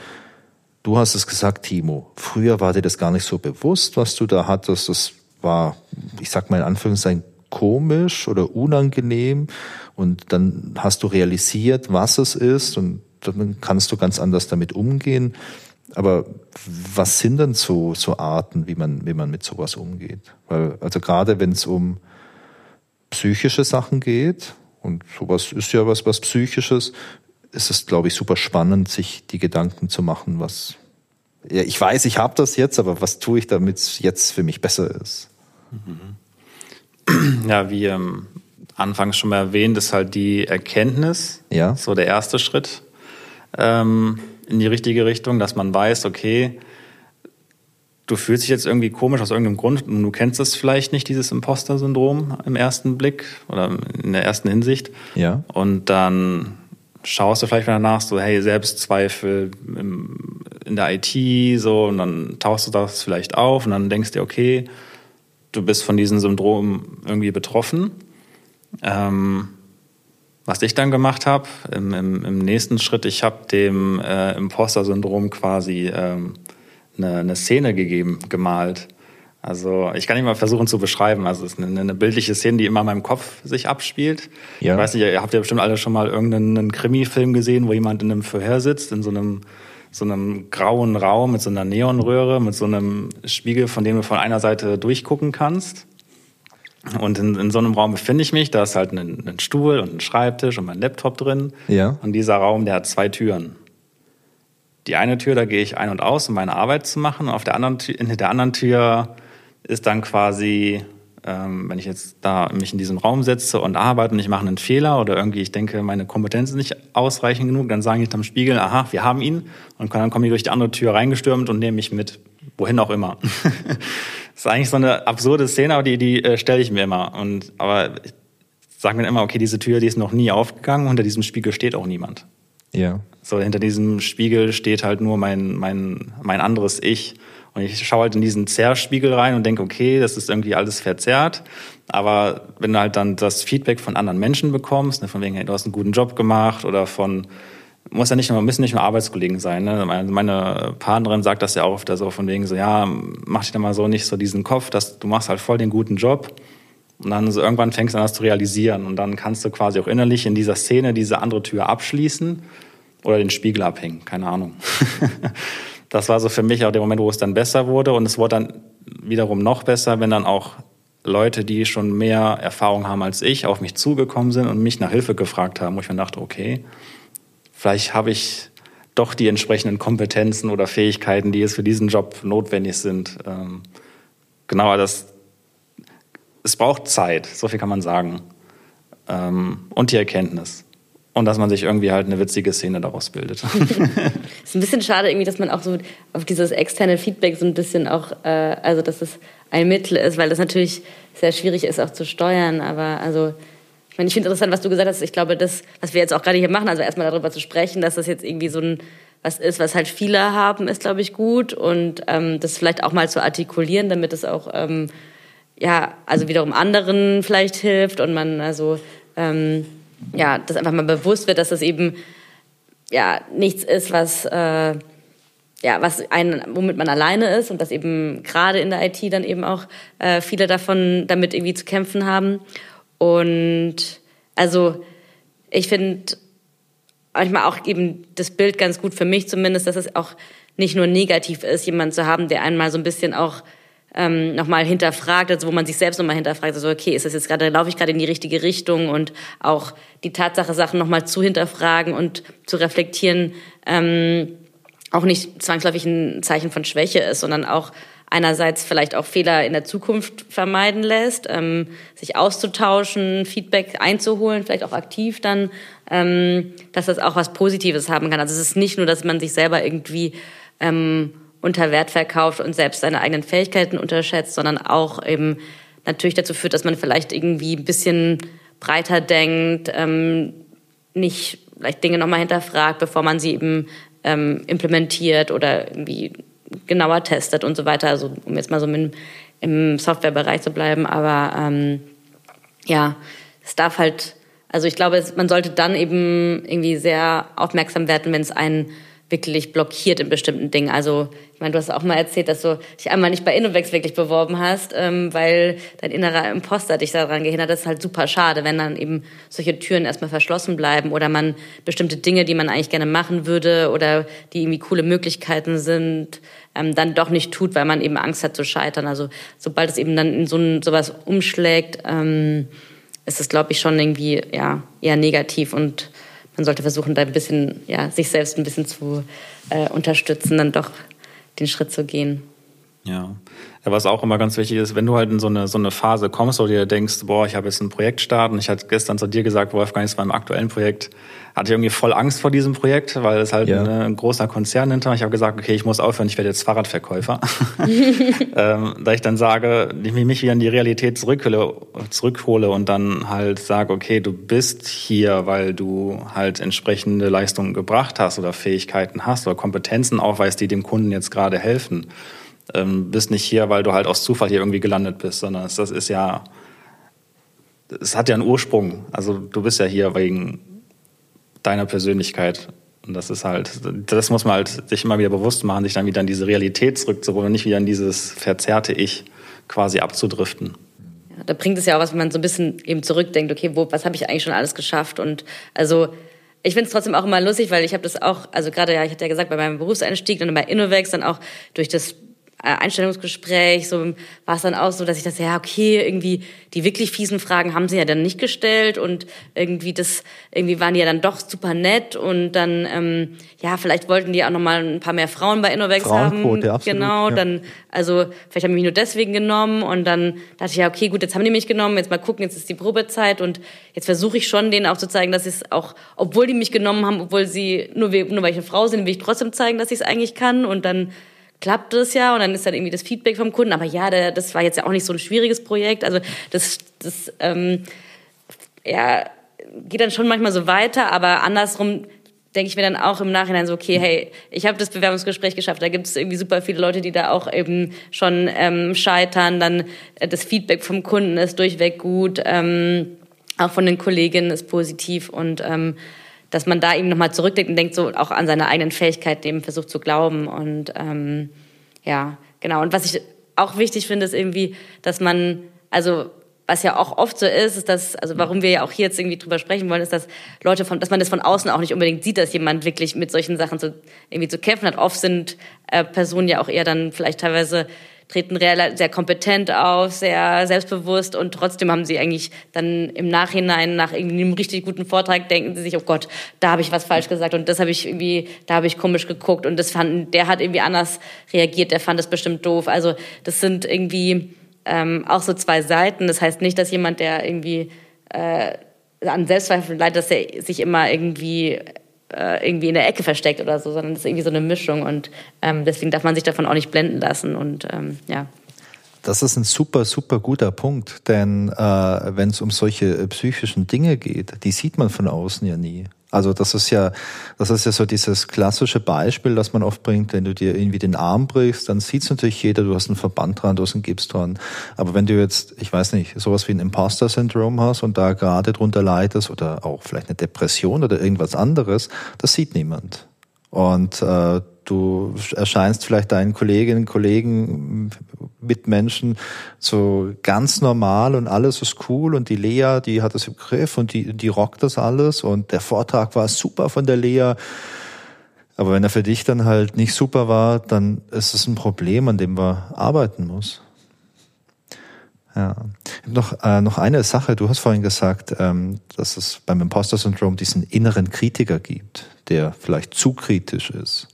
du hast es gesagt, Timo, früher war dir das gar nicht so bewusst, was du da hattest. Das war, ich sag mal in Anführungszeichen, komisch oder unangenehm und dann hast du realisiert, was es ist und dann kannst du ganz anders damit umgehen. Aber was sind denn so, so Arten, wie man, wie man mit sowas umgeht? Weil, also gerade wenn es um psychische Sachen geht, und sowas ist ja was, was psychisches, ist es, glaube ich, super spannend, sich die Gedanken zu machen, was, ja, ich weiß, ich habe das jetzt, aber was tue ich, damit es jetzt für mich besser ist?
Ja, wie ähm, anfangs schon mal erwähnt, ist halt die Erkenntnis, ja. so der erste Schritt. Ähm, in die richtige Richtung, dass man weiß, okay, du fühlst dich jetzt irgendwie komisch aus irgendeinem Grund und du kennst es vielleicht nicht, dieses Imposter-Syndrom im ersten Blick oder in der ersten Hinsicht.
Ja.
Und dann schaust du vielleicht wieder nach, so, hey, Selbstzweifel in der IT, so, und dann tauchst du das vielleicht auf und dann denkst du dir, okay, du bist von diesem Syndrom irgendwie betroffen. Ähm, was ich dann gemacht habe, im, im, im, nächsten Schritt, ich habe dem äh, Imposter-Syndrom quasi ähm, eine, eine Szene gegeben, gemalt. Also ich kann nicht mal versuchen zu beschreiben. Also es ist eine, eine, bildliche Szene, die immer in meinem Kopf sich abspielt. Ja. Ich weiß nicht, ihr habt ja bestimmt alle schon mal irgendeinen Krimi-Film gesehen, wo jemand in einem Verhör sitzt, in so einem, so einem grauen Raum mit so einer Neonröhre, mit so einem Spiegel, von dem du von einer Seite durchgucken kannst. Und in, in so einem Raum befinde ich mich. Da ist halt ein, ein, Stuhl und ein Schreibtisch und mein Laptop drin.
Ja.
Und dieser Raum, der hat zwei Türen. Die eine Tür, da gehe ich ein und aus, um meine Arbeit zu machen. Und auf der anderen Tür, in der anderen Tür ist dann quasi, ähm, wenn ich jetzt da mich in diesem Raum setze und arbeite und ich mache einen Fehler oder irgendwie ich denke, meine Kompetenz ist nicht ausreichend genug, dann sage ich am Spiegel, aha, wir haben ihn. Und dann komme ich durch die andere Tür reingestürmt und nehme mich mit, wohin auch immer. Das ist eigentlich so eine absurde Szene, aber die, die äh, stelle ich mir immer. Und, aber ich sage mir immer, okay, diese Tür, die ist noch nie aufgegangen, unter diesem Spiegel steht auch niemand.
Ja.
So, hinter diesem Spiegel steht halt nur mein, mein, mein anderes Ich. Und ich schaue halt in diesen Zerrspiegel rein und denke, okay, das ist irgendwie alles verzerrt. Aber wenn du halt dann das Feedback von anderen Menschen bekommst, ne, von wegen, hey, du hast einen guten Job gemacht oder von muss ja nicht nur, müssen nicht nur Arbeitskollegen sein. Ne? Meine Partnerin sagt das ja auch oft so von wegen so, ja, mach dich da mal so nicht so diesen Kopf, dass du machst halt voll den guten Job. Und dann so irgendwann fängst du an, das zu realisieren. Und dann kannst du quasi auch innerlich in dieser Szene diese andere Tür abschließen oder den Spiegel abhängen. Keine Ahnung. das war so für mich auch der Moment, wo es dann besser wurde. Und es wurde dann wiederum noch besser, wenn dann auch Leute, die schon mehr Erfahrung haben als ich, auf mich zugekommen sind und mich nach Hilfe gefragt haben, wo ich mir dachte, okay, vielleicht habe ich doch die entsprechenden Kompetenzen oder Fähigkeiten, die es für diesen Job notwendig sind. Ähm, genau, das, es braucht Zeit, so viel kann man sagen. Ähm, und die Erkenntnis. Und dass man sich irgendwie halt eine witzige Szene daraus bildet.
ist ein bisschen schade irgendwie, dass man auch so auf dieses externe Feedback so ein bisschen auch, äh, also dass es ein Mittel ist, weil das natürlich sehr schwierig ist auch zu steuern. Aber also ich meine, ich finde interessant, was du gesagt hast. Ich glaube, das, was wir jetzt auch gerade hier machen, also erstmal darüber zu sprechen, dass das jetzt irgendwie so ein was ist, was halt viele haben, ist, glaube ich, gut. Und ähm, das vielleicht auch mal zu artikulieren, damit es auch, ähm, ja, also wiederum anderen vielleicht hilft und man also, ähm, ja, das einfach mal bewusst wird, dass das eben, ja, nichts ist, was, äh, ja, was ein, womit man alleine ist und dass eben gerade in der IT dann eben auch äh, viele davon damit irgendwie zu kämpfen haben. Und also ich finde manchmal auch eben das Bild ganz gut für mich zumindest, dass es auch nicht nur negativ ist, jemanden zu haben, der einmal so ein bisschen auch ähm, nochmal hinterfragt, also wo man sich selbst nochmal hinterfragt, also okay, ist das jetzt gerade, laufe ich gerade in die richtige Richtung und auch die Tatsache, Sachen nochmal zu hinterfragen und zu reflektieren, ähm, auch nicht zwangsläufig ein Zeichen von Schwäche ist, sondern auch einerseits vielleicht auch Fehler in der Zukunft vermeiden lässt, ähm, sich auszutauschen, Feedback einzuholen, vielleicht auch aktiv dann, ähm, dass das auch was Positives haben kann. Also es ist nicht nur, dass man sich selber irgendwie ähm, unter Wert verkauft und selbst seine eigenen Fähigkeiten unterschätzt, sondern auch eben natürlich dazu führt, dass man vielleicht irgendwie ein bisschen breiter denkt, ähm, nicht vielleicht Dinge nochmal hinterfragt, bevor man sie eben ähm, implementiert oder irgendwie genauer testet und so weiter. Also um jetzt mal so im, im Softwarebereich zu bleiben. Aber ähm, ja, es darf halt, also ich glaube, man sollte dann eben irgendwie sehr aufmerksam werden, wenn es einen wirklich blockiert in bestimmten Dingen. Also ich meine, du hast auch mal erzählt, dass du dich einmal nicht bei Innovex wirklich beworben hast, ähm, weil dein innerer Imposter dich daran gehindert hat. Das ist halt super schade, wenn dann eben solche Türen erstmal verschlossen bleiben oder man bestimmte Dinge, die man eigentlich gerne machen würde oder die irgendwie coole Möglichkeiten sind, ähm, dann doch nicht tut, weil man eben Angst hat zu scheitern. Also sobald es eben dann in so ein, sowas umschlägt, ähm, ist es, glaube ich, schon irgendwie ja, eher negativ und man sollte versuchen, da ein bisschen, ja, sich selbst ein bisschen zu äh, unterstützen, dann doch den Schritt zu gehen.
Ja. Was auch immer ganz wichtig ist, wenn du halt in so eine, so eine Phase kommst, wo du dir denkst, boah, ich habe jetzt ein Projekt starten. Ich hatte gestern zu dir gesagt, Wolfgang, ist beim aktuellen Projekt, hatte ich irgendwie voll Angst vor diesem Projekt, weil es halt ja. eine, ein großer Konzern hinter. Ich habe gesagt, okay, ich muss aufhören, ich werde jetzt Fahrradverkäufer. ähm, da ich dann sage, ich mich wieder in die Realität zurückhole, zurückhole und dann halt sage, okay, du bist hier, weil du halt entsprechende Leistungen gebracht hast oder Fähigkeiten hast oder Kompetenzen aufweist, die dem Kunden jetzt gerade helfen. Ähm, bist nicht hier, weil du halt aus Zufall hier irgendwie gelandet bist, sondern das ist ja, es hat ja einen Ursprung. Also du bist ja hier wegen deiner Persönlichkeit. Und das ist halt, das muss man halt sich immer wieder bewusst machen, sich dann wieder in diese Realität zurückzuholen und nicht wieder in dieses verzerrte Ich quasi abzudriften.
Ja, da bringt es ja auch was, wenn man so ein bisschen eben zurückdenkt, okay, wo, was habe ich eigentlich schon alles geschafft? Und also ich finde es trotzdem auch immer lustig, weil ich habe das auch, also gerade ja, ich hatte ja gesagt, bei meinem Berufseinstieg und bei Innovex dann auch durch das Einstellungsgespräch, so war es dann auch so, dass ich das, ja, okay, irgendwie die wirklich fiesen Fragen haben sie ja dann nicht gestellt und irgendwie das, irgendwie waren die ja dann doch super nett und dann, ähm, ja, vielleicht wollten die auch noch mal ein paar mehr Frauen bei Innovex haben. Absolut, genau, ja. dann, also vielleicht haben die mich nur deswegen genommen und dann dachte ich, ja, okay, gut, jetzt haben die mich genommen, jetzt mal gucken, jetzt ist die Probezeit und jetzt versuche ich schon denen auch zu zeigen, dass ich es auch, obwohl die mich genommen haben, obwohl sie, nur, nur weil ich eine Frau bin, will ich trotzdem zeigen, dass ich es eigentlich kann und dann klappt es ja und dann ist dann irgendwie das Feedback vom Kunden. Aber ja, der, das war jetzt ja auch nicht so ein schwieriges Projekt. Also das, das ähm, ja, geht dann schon manchmal so weiter, aber andersrum denke ich mir dann auch im Nachhinein so, okay, hey, ich habe das Bewerbungsgespräch geschafft, da gibt es irgendwie super viele Leute, die da auch eben schon ähm, scheitern, dann äh, das Feedback vom Kunden ist durchweg gut, ähm, auch von den Kolleginnen ist positiv und ähm, dass man da eben nochmal zurückdenkt und denkt so auch an seine eigenen Fähigkeiten eben versucht zu glauben und ähm, ja, genau. Und was ich auch wichtig finde, ist irgendwie, dass man, also was ja auch oft so ist, ist dass, also warum wir ja auch hier jetzt irgendwie drüber sprechen wollen, ist, dass Leute von, dass man das von außen auch nicht unbedingt sieht, dass jemand wirklich mit solchen Sachen so irgendwie zu kämpfen hat. Oft sind äh, Personen ja auch eher dann vielleicht teilweise treten sehr kompetent auf, sehr selbstbewusst und trotzdem haben sie eigentlich dann im Nachhinein nach einem richtig guten Vortrag denken sie sich, oh Gott, da habe ich was falsch gesagt und das habe ich irgendwie, da habe ich komisch geguckt und das fanden, der hat irgendwie anders reagiert, der fand das bestimmt doof. Also das sind irgendwie ähm, auch so zwei Seiten. Das heißt nicht, dass jemand, der irgendwie äh, an Selbstzweifeln leidet, dass er sich immer irgendwie äh, irgendwie in der Ecke versteckt oder so, sondern es ist irgendwie so eine Mischung und ähm, deswegen darf man sich davon auch nicht blenden lassen und ähm, ja.
Das ist ein super, super guter Punkt, denn äh, wenn es um solche psychischen Dinge geht, die sieht man von außen ja nie. Also das ist ja, das ist ja so dieses klassische Beispiel, das man oft bringt, wenn du dir irgendwie den Arm brichst, dann sieht es natürlich jeder, du hast einen Verband dran, du hast einen Gips dran. Aber wenn du jetzt, ich weiß nicht, sowas wie ein Imposter-Syndrom hast und da gerade drunter leidest oder auch vielleicht eine Depression oder irgendwas anderes, das sieht niemand. Und äh, du erscheinst vielleicht deinen Kolleginnen, Kollegen, Mitmenschen so ganz normal und alles ist cool und die Lea, die hat das im Griff und die, die rockt das alles und der Vortrag war super von der Lea. Aber wenn er für dich dann halt nicht super war, dann ist es ein Problem, an dem man arbeiten muss. Ja. Noch, äh, noch eine Sache, du hast vorhin gesagt, ähm, dass es beim Imposter-Syndrom diesen inneren Kritiker gibt, der vielleicht zu kritisch ist.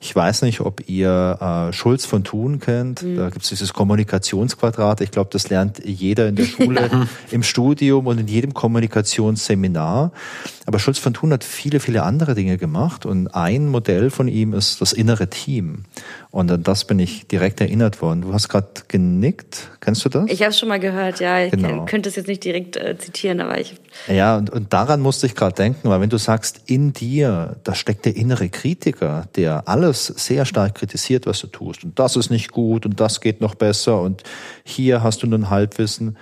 Ich weiß nicht, ob ihr äh, Schulz von Thun kennt. Mhm. Da gibt es dieses Kommunikationsquadrat. Ich glaube, das lernt jeder in der Schule, im Studium und in jedem Kommunikationsseminar. Aber Schulz von Thun hat viele, viele andere Dinge gemacht. Und ein Modell von ihm ist das innere Team. Und an das bin ich direkt erinnert worden. Du hast gerade genickt. Kennst du das?
Ich habe es schon mal gehört, ja. Ich genau. könnte es jetzt nicht direkt äh, zitieren, aber ich.
Ja, und, und daran musste ich gerade denken, weil wenn du sagst, in dir, da steckt der innere Kritiker, der alles sehr stark kritisiert, was du tust. Und das ist nicht gut und das geht noch besser und hier hast du nur ein Halbwissen.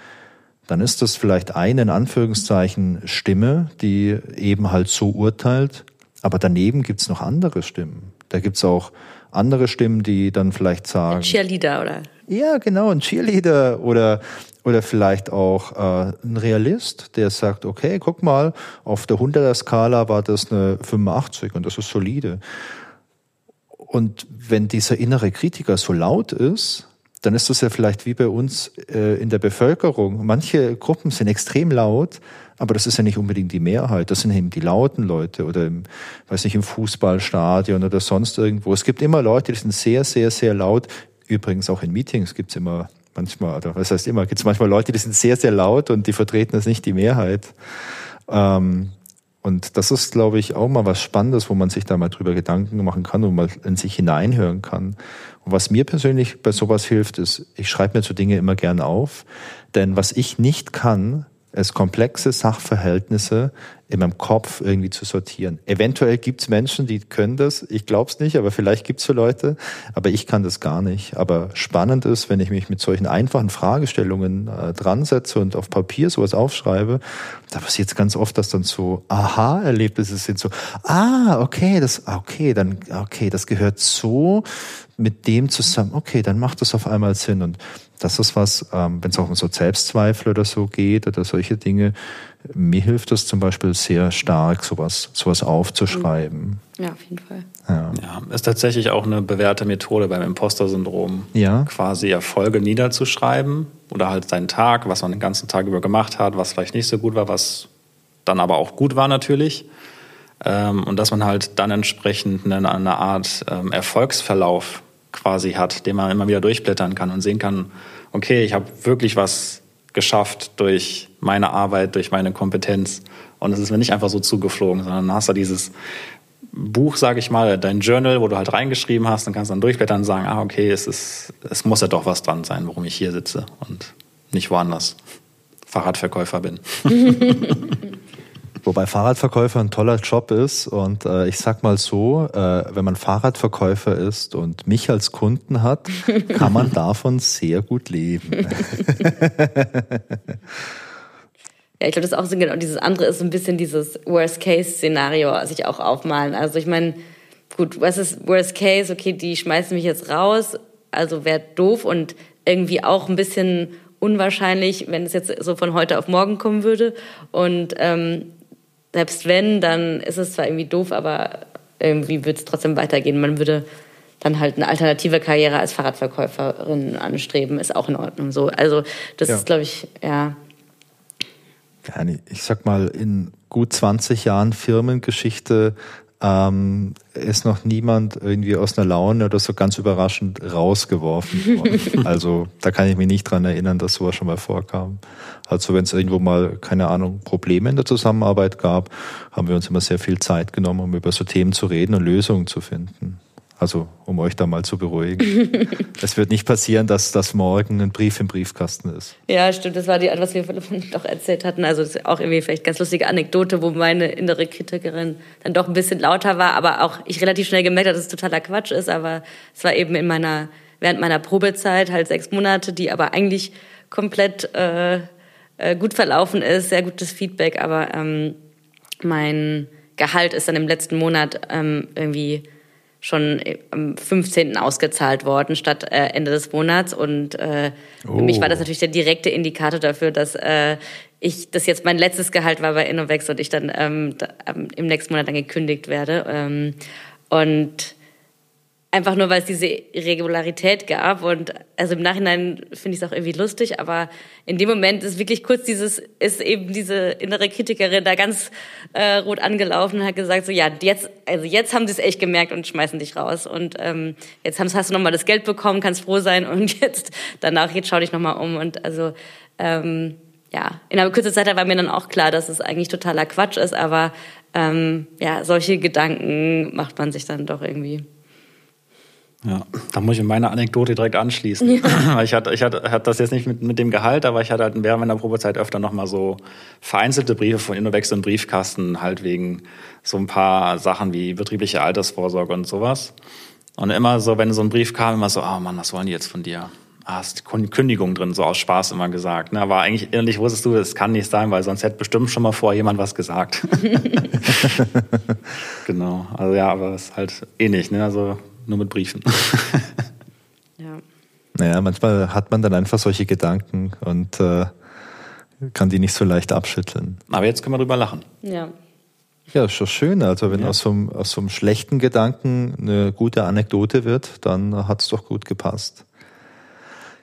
Dann ist das vielleicht eine, in Anführungszeichen, Stimme, die eben halt so urteilt. Aber daneben gibt's noch andere Stimmen. Da gibt's auch andere Stimmen, die dann vielleicht sagen. Ein
Cheerleader, oder?
Ja, genau, ein Cheerleader oder, oder vielleicht auch äh, ein Realist, der sagt, okay, guck mal, auf der 100er Skala war das eine 85 und das ist solide. Und wenn dieser innere Kritiker so laut ist, dann ist das ja vielleicht wie bei uns äh, in der Bevölkerung. Manche Gruppen sind extrem laut, aber das ist ja nicht unbedingt die Mehrheit. Das sind eben die lauten Leute oder im, weiß nicht, im Fußballstadion oder sonst irgendwo. Es gibt immer Leute, die sind sehr, sehr, sehr laut. Übrigens auch in Meetings gibt es immer manchmal, oder was heißt immer, gibt es manchmal Leute, die sind sehr, sehr laut und die vertreten das nicht die Mehrheit. Ähm, und das ist, glaube ich, auch mal was Spannendes, wo man sich da mal drüber Gedanken machen kann und mal in sich hineinhören kann. Und was mir persönlich bei sowas hilft, ist, ich schreibe mir so Dinge immer gern auf. Denn was ich nicht kann, es komplexe Sachverhältnisse in meinem Kopf irgendwie zu sortieren. Eventuell gibt es Menschen, die können das. Ich glaube es nicht, aber vielleicht gibt es so Leute. Aber ich kann das gar nicht. Aber spannend ist, wenn ich mich mit solchen einfachen Fragestellungen äh, dran setze und auf Papier sowas aufschreibe, da passiert es ganz oft, dass dann so Aha-Erlebnisse sind. So, ah, okay, das, okay, dann, okay, das gehört so mit dem zusammen. Okay, dann macht das auf einmal Sinn und das ist was, ähm, wenn es auch um so Selbstzweifel oder so geht oder solche Dinge, mir hilft es zum Beispiel sehr stark, sowas, sowas aufzuschreiben.
Ja, auf jeden Fall.
Ja. ja, ist tatsächlich auch eine bewährte Methode beim Imposter-Syndrom, ja. quasi Erfolge niederzuschreiben oder halt seinen Tag, was man den ganzen Tag über gemacht hat, was vielleicht nicht so gut war, was dann aber auch gut war natürlich. Ähm, und dass man halt dann entsprechend eine, eine Art ähm, Erfolgsverlauf quasi hat, den man immer wieder durchblättern kann und sehen kann, okay, ich habe wirklich was geschafft durch meine Arbeit, durch meine Kompetenz. Und es ist mir nicht einfach so zugeflogen, sondern hast du dieses Buch, sage ich mal, dein Journal, wo du halt reingeschrieben hast, dann kannst du dann durchblättern und sagen, ah, okay, es, ist, es muss ja doch was dran sein, warum ich hier sitze und nicht woanders Fahrradverkäufer bin.
Wobei Fahrradverkäufer ein toller Job ist und äh, ich sag mal so, äh, wenn man Fahrradverkäufer ist und mich als Kunden hat, kann man davon sehr gut leben.
Ja, ich glaube, das ist auch so genau dieses andere ist so ein bisschen dieses Worst-Case-Szenario, sich auch aufmalen. Also ich meine, gut, was ist Worst-Case? Okay, die schmeißen mich jetzt raus, also wäre doof und irgendwie auch ein bisschen unwahrscheinlich, wenn es jetzt so von heute auf morgen kommen würde. Und ähm, selbst wenn, dann ist es zwar irgendwie doof, aber irgendwie würde es trotzdem weitergehen. Man würde dann halt eine alternative Karriere als Fahrradverkäuferin anstreben, ist auch in Ordnung so. Also das ja. ist, glaube ich, ja.
Ich sag mal, in gut 20 Jahren Firmengeschichte ähm, ist noch niemand irgendwie aus einer Laune oder so ganz überraschend rausgeworfen worden. also da kann ich mich nicht dran erinnern, dass sowas schon mal vorkam. Also wenn es irgendwo mal, keine Ahnung, Probleme in der Zusammenarbeit gab, haben wir uns immer sehr viel Zeit genommen, um über so Themen zu reden und Lösungen zu finden. Also, um euch da mal zu beruhigen. es wird nicht passieren, dass das morgen ein Brief im Briefkasten ist.
Ja, stimmt. Das war die, was wir doch erzählt hatten. Also, das ist auch irgendwie vielleicht ganz lustige Anekdote, wo meine innere Kritikerin dann doch ein bisschen lauter war, aber auch ich relativ schnell gemerkt habe, dass es totaler Quatsch ist. Aber es war eben in meiner, während meiner Probezeit halt sechs Monate, die aber eigentlich komplett äh, äh, gut verlaufen ist, sehr gutes Feedback. Aber ähm, mein Gehalt ist dann im letzten Monat ähm, irgendwie schon am 15. ausgezahlt worden statt äh, Ende des Monats. Und äh, oh. für mich war das oh. natürlich der direkte Indikator dafür, dass äh, ich das jetzt mein letztes Gehalt war bei Innovex und ich dann ähm, da, ähm, im nächsten Monat dann gekündigt werde. Ähm, und Einfach nur, weil es diese Irregularität gab. Und also im Nachhinein finde ich es auch irgendwie lustig, aber in dem Moment ist wirklich kurz dieses, ist eben diese innere Kritikerin da ganz äh, rot angelaufen und hat gesagt, so ja, jetzt, also jetzt haben sie es echt gemerkt und schmeißen dich raus. Und ähm, jetzt hast, hast du nochmal das Geld bekommen, kannst froh sein und jetzt danach, jetzt schau dich nochmal um. Und also ähm, ja, in einer kurzen Zeit war mir dann auch klar, dass es eigentlich totaler Quatsch ist, aber ähm, ja, solche Gedanken macht man sich dann doch irgendwie.
Ja, da muss ich in meine Anekdote direkt anschließen. Ja. ich hatte, ich hatte, hatte das jetzt nicht mit, mit dem Gehalt, aber ich hatte halt während meiner Probezeit öfter nochmal so vereinzelte Briefe von Innovex im Briefkasten, halt wegen so ein paar Sachen wie betriebliche Altersvorsorge und sowas. Und immer so, wenn so ein Brief kam, immer so, oh Mann, was wollen die jetzt von dir? Ah, ist Kündigung drin, so aus Spaß immer gesagt. Ne? Aber eigentlich innerlich wusstest du, das kann nicht sein, weil sonst hätte bestimmt schon mal vor jemand was gesagt. genau. Also ja, aber es ist halt ähnlich. Ne? Also nur mit Briefen.
ja. Naja, manchmal hat man dann einfach solche Gedanken und äh, kann die nicht so leicht abschütteln.
Aber jetzt können wir drüber lachen.
Ja.
Ja, ist schon schön. Also wenn ja. aus, so einem, aus so einem schlechten Gedanken eine gute Anekdote wird, dann hat es doch gut gepasst.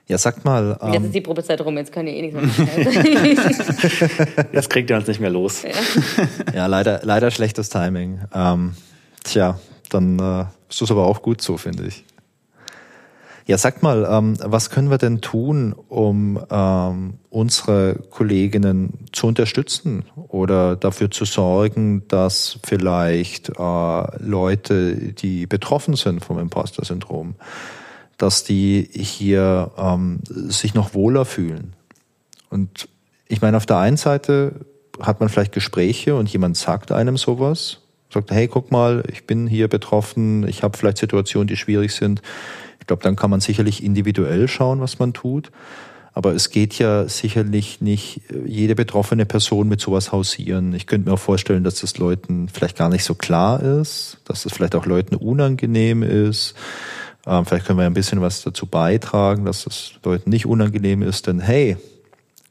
Ja, sag mal.
Ähm, jetzt ist die Probezeit rum, jetzt können ihr eh nichts mehr
Jetzt kriegt ihr uns nicht mehr los.
Ja, ja leider, leider schlechtes Timing. Ähm, tja, dann äh, ist das aber auch gut so, finde ich. Ja, sag mal, ähm, was können wir denn tun, um ähm, unsere Kolleginnen zu unterstützen oder dafür zu sorgen, dass vielleicht äh, Leute, die betroffen sind vom Imposter-Syndrom, dass die hier ähm, sich noch wohler fühlen? Und ich meine, auf der einen Seite hat man vielleicht Gespräche und jemand sagt einem sowas sagt, hey, guck mal, ich bin hier betroffen, ich habe vielleicht Situationen, die schwierig sind. Ich glaube, dann kann man sicherlich individuell schauen, was man tut. Aber es geht ja sicherlich nicht äh, jede betroffene Person mit sowas hausieren. Ich könnte mir auch vorstellen, dass das Leuten vielleicht gar nicht so klar ist, dass es vielleicht auch Leuten unangenehm ist. Ähm, vielleicht können wir ein bisschen was dazu beitragen, dass es Leuten nicht unangenehm ist, denn hey,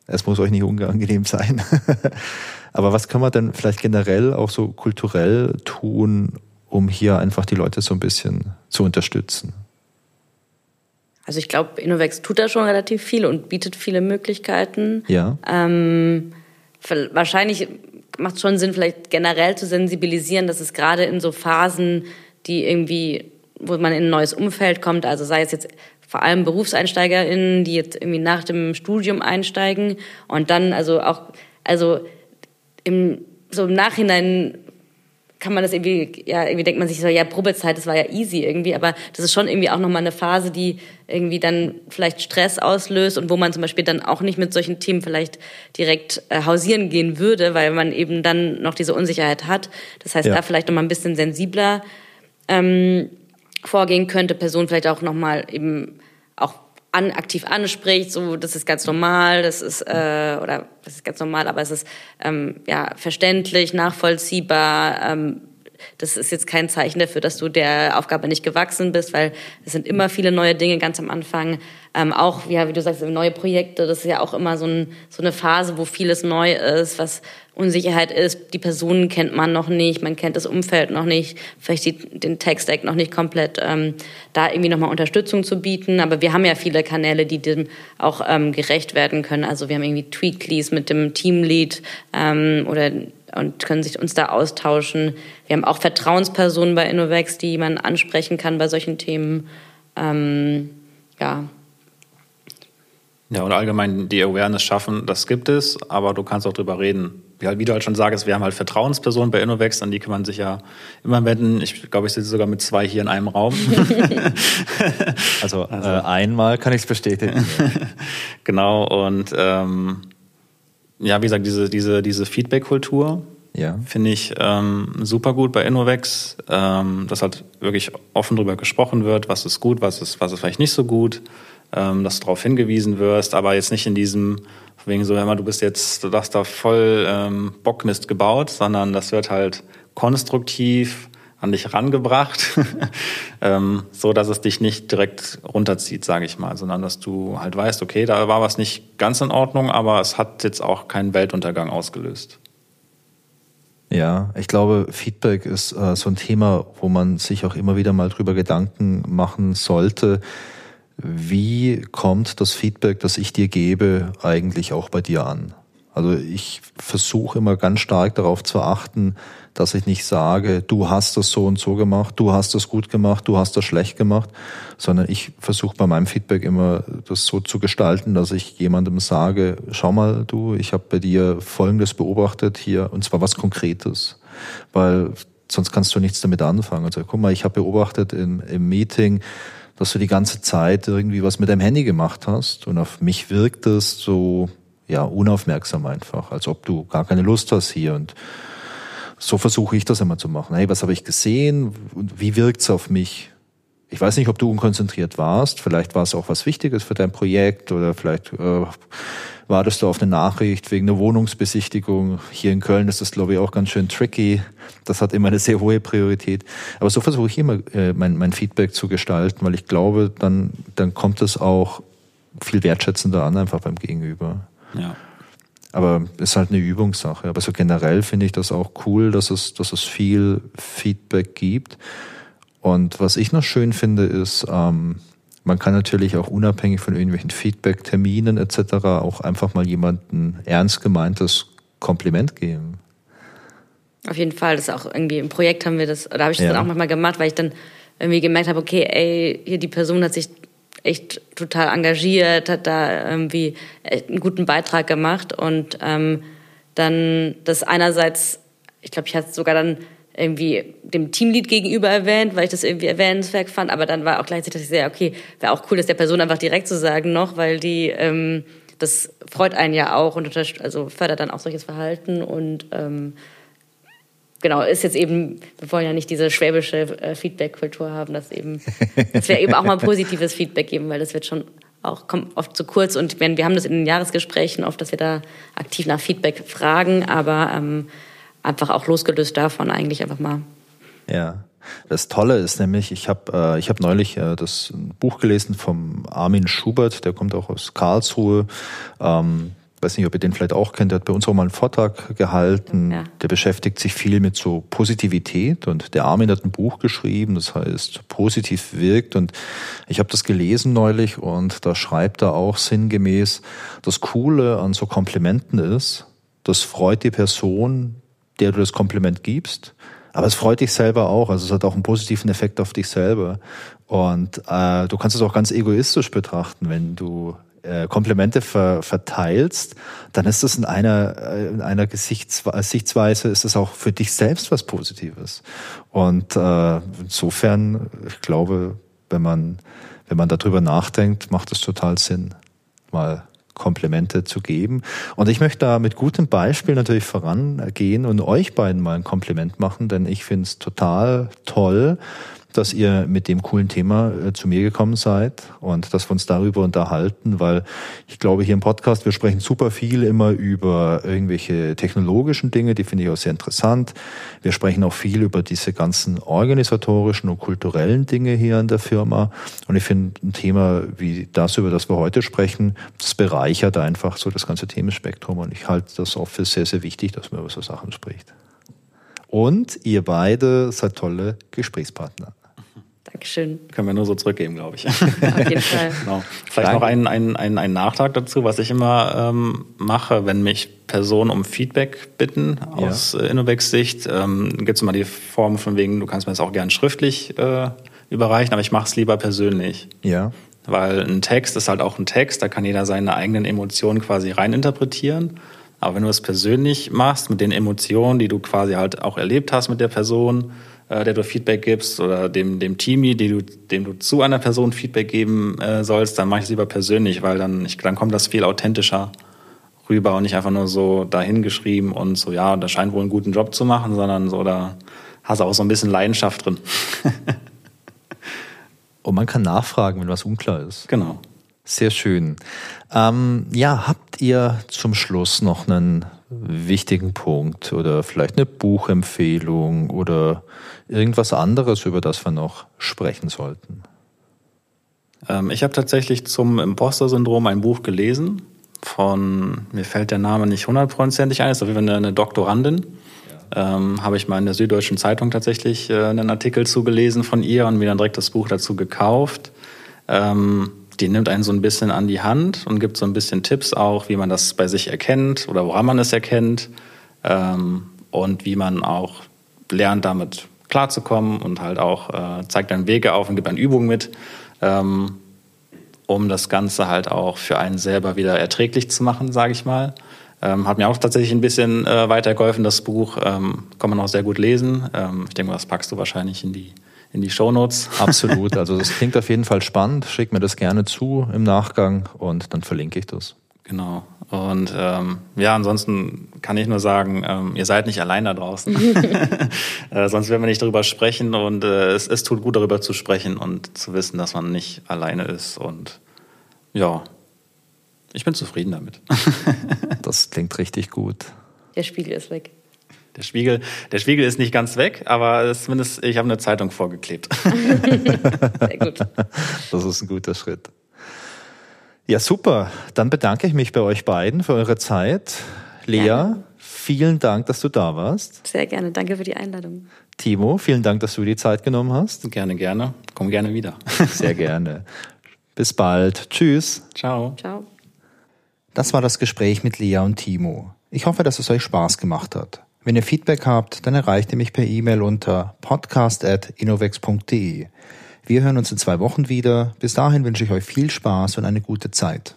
es muss euch nicht unangenehm sein. Aber was kann man denn vielleicht generell auch so kulturell tun, um hier einfach die Leute so ein bisschen zu unterstützen?
Also ich glaube, Innovex tut da schon relativ viel und bietet viele Möglichkeiten.
Ja.
Ähm, wahrscheinlich macht es schon Sinn, vielleicht generell zu sensibilisieren, dass es gerade in so Phasen, die irgendwie, wo man in ein neues Umfeld kommt, also sei es jetzt vor allem BerufseinsteigerInnen, die jetzt irgendwie nach dem Studium einsteigen und dann also auch, also im, so im Nachhinein kann man das irgendwie, ja, irgendwie denkt man sich so, ja, Probezeit, das war ja easy irgendwie, aber das ist schon irgendwie auch nochmal eine Phase, die irgendwie dann vielleicht Stress auslöst und wo man zum Beispiel dann auch nicht mit solchen Themen vielleicht direkt äh, hausieren gehen würde, weil man eben dann noch diese Unsicherheit hat. Das heißt, ja. da vielleicht nochmal ein bisschen sensibler ähm, vorgehen könnte, Person vielleicht auch nochmal eben auch an, aktiv anspricht, so das ist ganz normal, das ist äh, oder das ist ganz normal, aber es ist ähm, ja verständlich, nachvollziehbar. Ähm, das ist jetzt kein Zeichen dafür, dass du der Aufgabe nicht gewachsen bist, weil es sind immer viele neue Dinge ganz am Anfang. Ähm, auch, ja, wie du sagst, neue Projekte, das ist ja auch immer so, ein, so eine Phase, wo vieles neu ist, was Unsicherheit ist. Die Personen kennt man noch nicht, man kennt das Umfeld noch nicht, vielleicht die, den Tech-Stack noch nicht komplett, ähm, da irgendwie nochmal Unterstützung zu bieten. Aber wir haben ja viele Kanäle, die dem auch ähm, gerecht werden können. Also wir haben irgendwie Tweakleys mit dem Teamlead ähm, oder und können sich uns da austauschen. Wir haben auch Vertrauenspersonen bei Innovex, die man ansprechen kann bei solchen Themen. Ähm, ja.
Ja, und allgemein die Awareness schaffen, das gibt es, aber du kannst auch drüber reden. Wie, du halt schon sagst, wir haben halt Vertrauenspersonen bei Innovex, an die kann man sich ja immer wenden. Ich glaube, ich sitze sogar mit zwei hier in einem Raum.
also, also. Äh, einmal kann ich es bestätigen.
genau, und ähm, ja, wie gesagt, diese, diese, diese Feedback-Kultur ja. finde ich ähm, super gut bei Innovex, ähm, dass halt wirklich offen darüber gesprochen wird, was ist gut, was ist, was ist vielleicht nicht so gut, ähm, dass du darauf hingewiesen wirst, aber jetzt nicht in diesem, wegen so, hör mal, du bist jetzt, du hast da voll ähm, Bockmist gebaut, sondern das wird halt konstruktiv an dich rangebracht, ähm, so dass es dich nicht direkt runterzieht, sage ich mal, sondern dass du halt weißt, okay, da war was nicht ganz in Ordnung, aber es hat jetzt auch keinen Weltuntergang ausgelöst.
Ja, ich glaube, Feedback ist äh, so ein Thema, wo man sich auch immer wieder mal drüber Gedanken machen sollte. Wie kommt das Feedback, das ich dir gebe, eigentlich auch bei dir an? Also ich versuche immer ganz stark darauf zu achten, dass ich nicht sage, du hast das so und so gemacht, du hast das gut gemacht, du hast das schlecht gemacht, sondern ich versuche bei meinem Feedback immer das so zu gestalten, dass ich jemandem sage, schau mal du, ich habe bei dir Folgendes beobachtet hier und zwar was Konkretes, weil sonst kannst du nichts damit anfangen. Also guck mal, ich habe beobachtet im, im Meeting, dass du die ganze Zeit irgendwie was mit deinem Handy gemacht hast und auf mich wirkt es so ja unaufmerksam einfach, als ob du gar keine Lust hast hier und so versuche ich das immer zu machen. Hey, was habe ich gesehen und wie wirkt's auf mich? Ich weiß nicht, ob du unkonzentriert warst. Vielleicht war es auch was Wichtiges für dein Projekt oder vielleicht äh, wartest du auf eine Nachricht wegen einer Wohnungsbesichtigung. Hier in Köln ist das, glaube ich, auch ganz schön tricky. Das hat immer eine sehr hohe Priorität. Aber so versuche ich immer, äh, mein, mein Feedback zu gestalten, weil ich glaube, dann, dann kommt es auch viel wertschätzender an, einfach beim Gegenüber.
Ja.
Aber es ist halt eine Übungssache. Aber so generell finde ich das auch cool, dass es, dass es viel Feedback gibt. Und was ich noch schön finde, ist, ähm, man kann natürlich auch unabhängig von irgendwelchen Feedback-Terminen etc. auch einfach mal jemanden ernst gemeintes Kompliment geben.
Auf jeden Fall, das ist auch irgendwie im Projekt haben wir das, oder habe ich das ja. dann auch manchmal gemacht, weil ich dann irgendwie gemerkt habe, okay, ey, hier die Person hat sich echt total engagiert, hat da irgendwie einen guten Beitrag gemacht und ähm, dann das einerseits, ich glaube, ich hatte sogar dann irgendwie dem Teamlead gegenüber erwähnt, weil ich das irgendwie erwähnenswert fand, aber dann war auch gleichzeitig sehr, okay, wäre auch cool, das der Person einfach direkt zu sagen noch, weil die, ähm, das freut einen ja auch und also fördert dann auch solches Verhalten. Und ähm, genau, ist jetzt eben, wir wollen ja nicht diese schwäbische äh, Feedback-Kultur haben, dass eben, dass wir eben auch mal positives Feedback geben, weil das wird schon auch kommt oft zu kurz. Und wir, haben das in den Jahresgesprächen oft, dass wir da aktiv nach Feedback fragen, aber ähm, einfach auch losgelöst davon eigentlich einfach mal.
Ja. Das Tolle ist nämlich, ich habe äh, ich hab neulich äh, das Buch gelesen vom Armin Schubert, der kommt auch aus Karlsruhe. Ähm, weiß nicht, ob ihr den vielleicht auch kennt, der hat bei uns auch mal einen Vortrag gehalten. Ja. Der beschäftigt sich viel mit so Positivität und der Armin hat ein Buch geschrieben, das heißt Positiv wirkt und ich habe das gelesen neulich und da schreibt er auch sinngemäß, das Coole an so Komplimenten ist, das freut die Person, der du das Kompliment gibst, aber es freut dich selber auch, also es hat auch einen positiven Effekt auf dich selber. Und äh, du kannst es auch ganz egoistisch betrachten, wenn du äh, Komplimente ver, verteilst, dann ist das in einer, äh, in einer Gesichtsweise, ist es auch für dich selbst was Positives. Und äh, insofern, ich glaube, wenn man, wenn man darüber nachdenkt, macht es total Sinn, mal Komplimente zu geben. Und ich möchte da mit gutem Beispiel natürlich vorangehen und euch beiden mal ein Kompliment machen, denn ich finde es total toll, dass ihr mit dem coolen Thema äh, zu mir gekommen seid und dass wir uns darüber unterhalten, weil ich glaube, hier im Podcast, wir sprechen super viel immer über irgendwelche technologischen Dinge, die finde ich auch sehr interessant. Wir sprechen auch viel über diese ganzen organisatorischen und kulturellen Dinge hier in der Firma. Und ich finde ein Thema wie das, über das wir heute sprechen, das bereichert einfach so das ganze Themenspektrum. Und ich halte das auch für sehr, sehr wichtig, dass man über so Sachen spricht. Und ihr beide seid tolle Gesprächspartner.
Dankeschön.
Können wir nur so zurückgeben, glaube ich. Auf jeden Fall. genau. Vielleicht Danke. noch ein, ein, ein, ein Nachtrag dazu, was ich immer ähm, mache, wenn mich Personen um Feedback bitten aus ja. Äh, Innovex Sicht. Ähm, Gibt es immer die Form von wegen, du kannst mir das auch gern schriftlich äh, überreichen, aber ich mache es lieber persönlich.
Ja.
Weil ein Text ist halt auch ein Text, da kann jeder seine eigenen Emotionen quasi reininterpretieren. Aber wenn du es persönlich machst, mit den Emotionen, die du quasi halt auch erlebt hast mit der Person, äh, der du Feedback gibst oder dem, dem Teamie, die du, dem du zu einer Person Feedback geben äh, sollst, dann mach ich es lieber persönlich, weil dann, ich, dann kommt das viel authentischer rüber und nicht einfach nur so dahingeschrieben und so, ja, da scheint wohl einen guten Job zu machen, sondern so, da hast du auch so ein bisschen Leidenschaft drin.
und man kann nachfragen, wenn was unklar ist.
Genau.
Sehr schön. Ähm, ja, habt ihr zum Schluss noch einen wichtigen Punkt oder vielleicht eine Buchempfehlung oder irgendwas anderes, über das wir noch sprechen sollten?
Ähm, ich habe tatsächlich zum Imposter-Syndrom ein Buch gelesen von, mir fällt der Name nicht hundertprozentig ein, ist auf jeden Fall eine, eine Doktorandin. Ja. Ähm, habe ich mal in der Süddeutschen Zeitung tatsächlich äh, einen Artikel zugelesen von ihr und mir dann direkt das Buch dazu gekauft. Ähm, die nimmt einen so ein bisschen an die Hand und gibt so ein bisschen Tipps auch, wie man das bei sich erkennt oder woran man es erkennt ähm, und wie man auch lernt, damit klarzukommen und halt auch äh, zeigt dann Wege auf und gibt dann Übungen mit, ähm, um das Ganze halt auch für einen selber wieder erträglich zu machen, sage ich mal. Ähm, hat mir auch tatsächlich ein bisschen äh, weitergeholfen, das Buch. Ähm, kann man auch sehr gut lesen. Ähm, ich denke, das packst du wahrscheinlich in die in die Shownotes.
Absolut. Also das klingt auf jeden Fall spannend. Schick mir das gerne zu im Nachgang und dann verlinke ich das.
Genau. Und ähm, ja, ansonsten kann ich nur sagen, ähm, ihr seid nicht allein da draußen. äh, sonst werden wir nicht darüber sprechen und äh, es, es tut gut, darüber zu sprechen und zu wissen, dass man nicht alleine ist. Und ja, ich bin zufrieden damit.
das klingt richtig gut.
Der Spiegel ist weg.
Der Spiegel, der Spiegel ist nicht ganz weg, aber zumindest ich habe eine Zeitung vorgeklebt.
Sehr gut. Das ist ein guter Schritt. Ja, super. Dann bedanke ich mich bei euch beiden für eure Zeit. Lea, ja. vielen Dank, dass du da warst.
Sehr gerne. Danke für die Einladung.
Timo, vielen Dank, dass du die Zeit genommen hast.
Gerne, gerne. Komm gerne wieder.
Sehr gerne. Bis bald. Tschüss.
Ciao.
Ciao.
Das war das Gespräch mit Lea und Timo. Ich hoffe, dass es euch Spaß gemacht hat. Wenn ihr Feedback habt, dann erreicht ihr mich per E-Mail unter podcast.innovex.de. Wir hören uns in zwei Wochen wieder. Bis dahin wünsche ich euch viel Spaß und eine gute Zeit.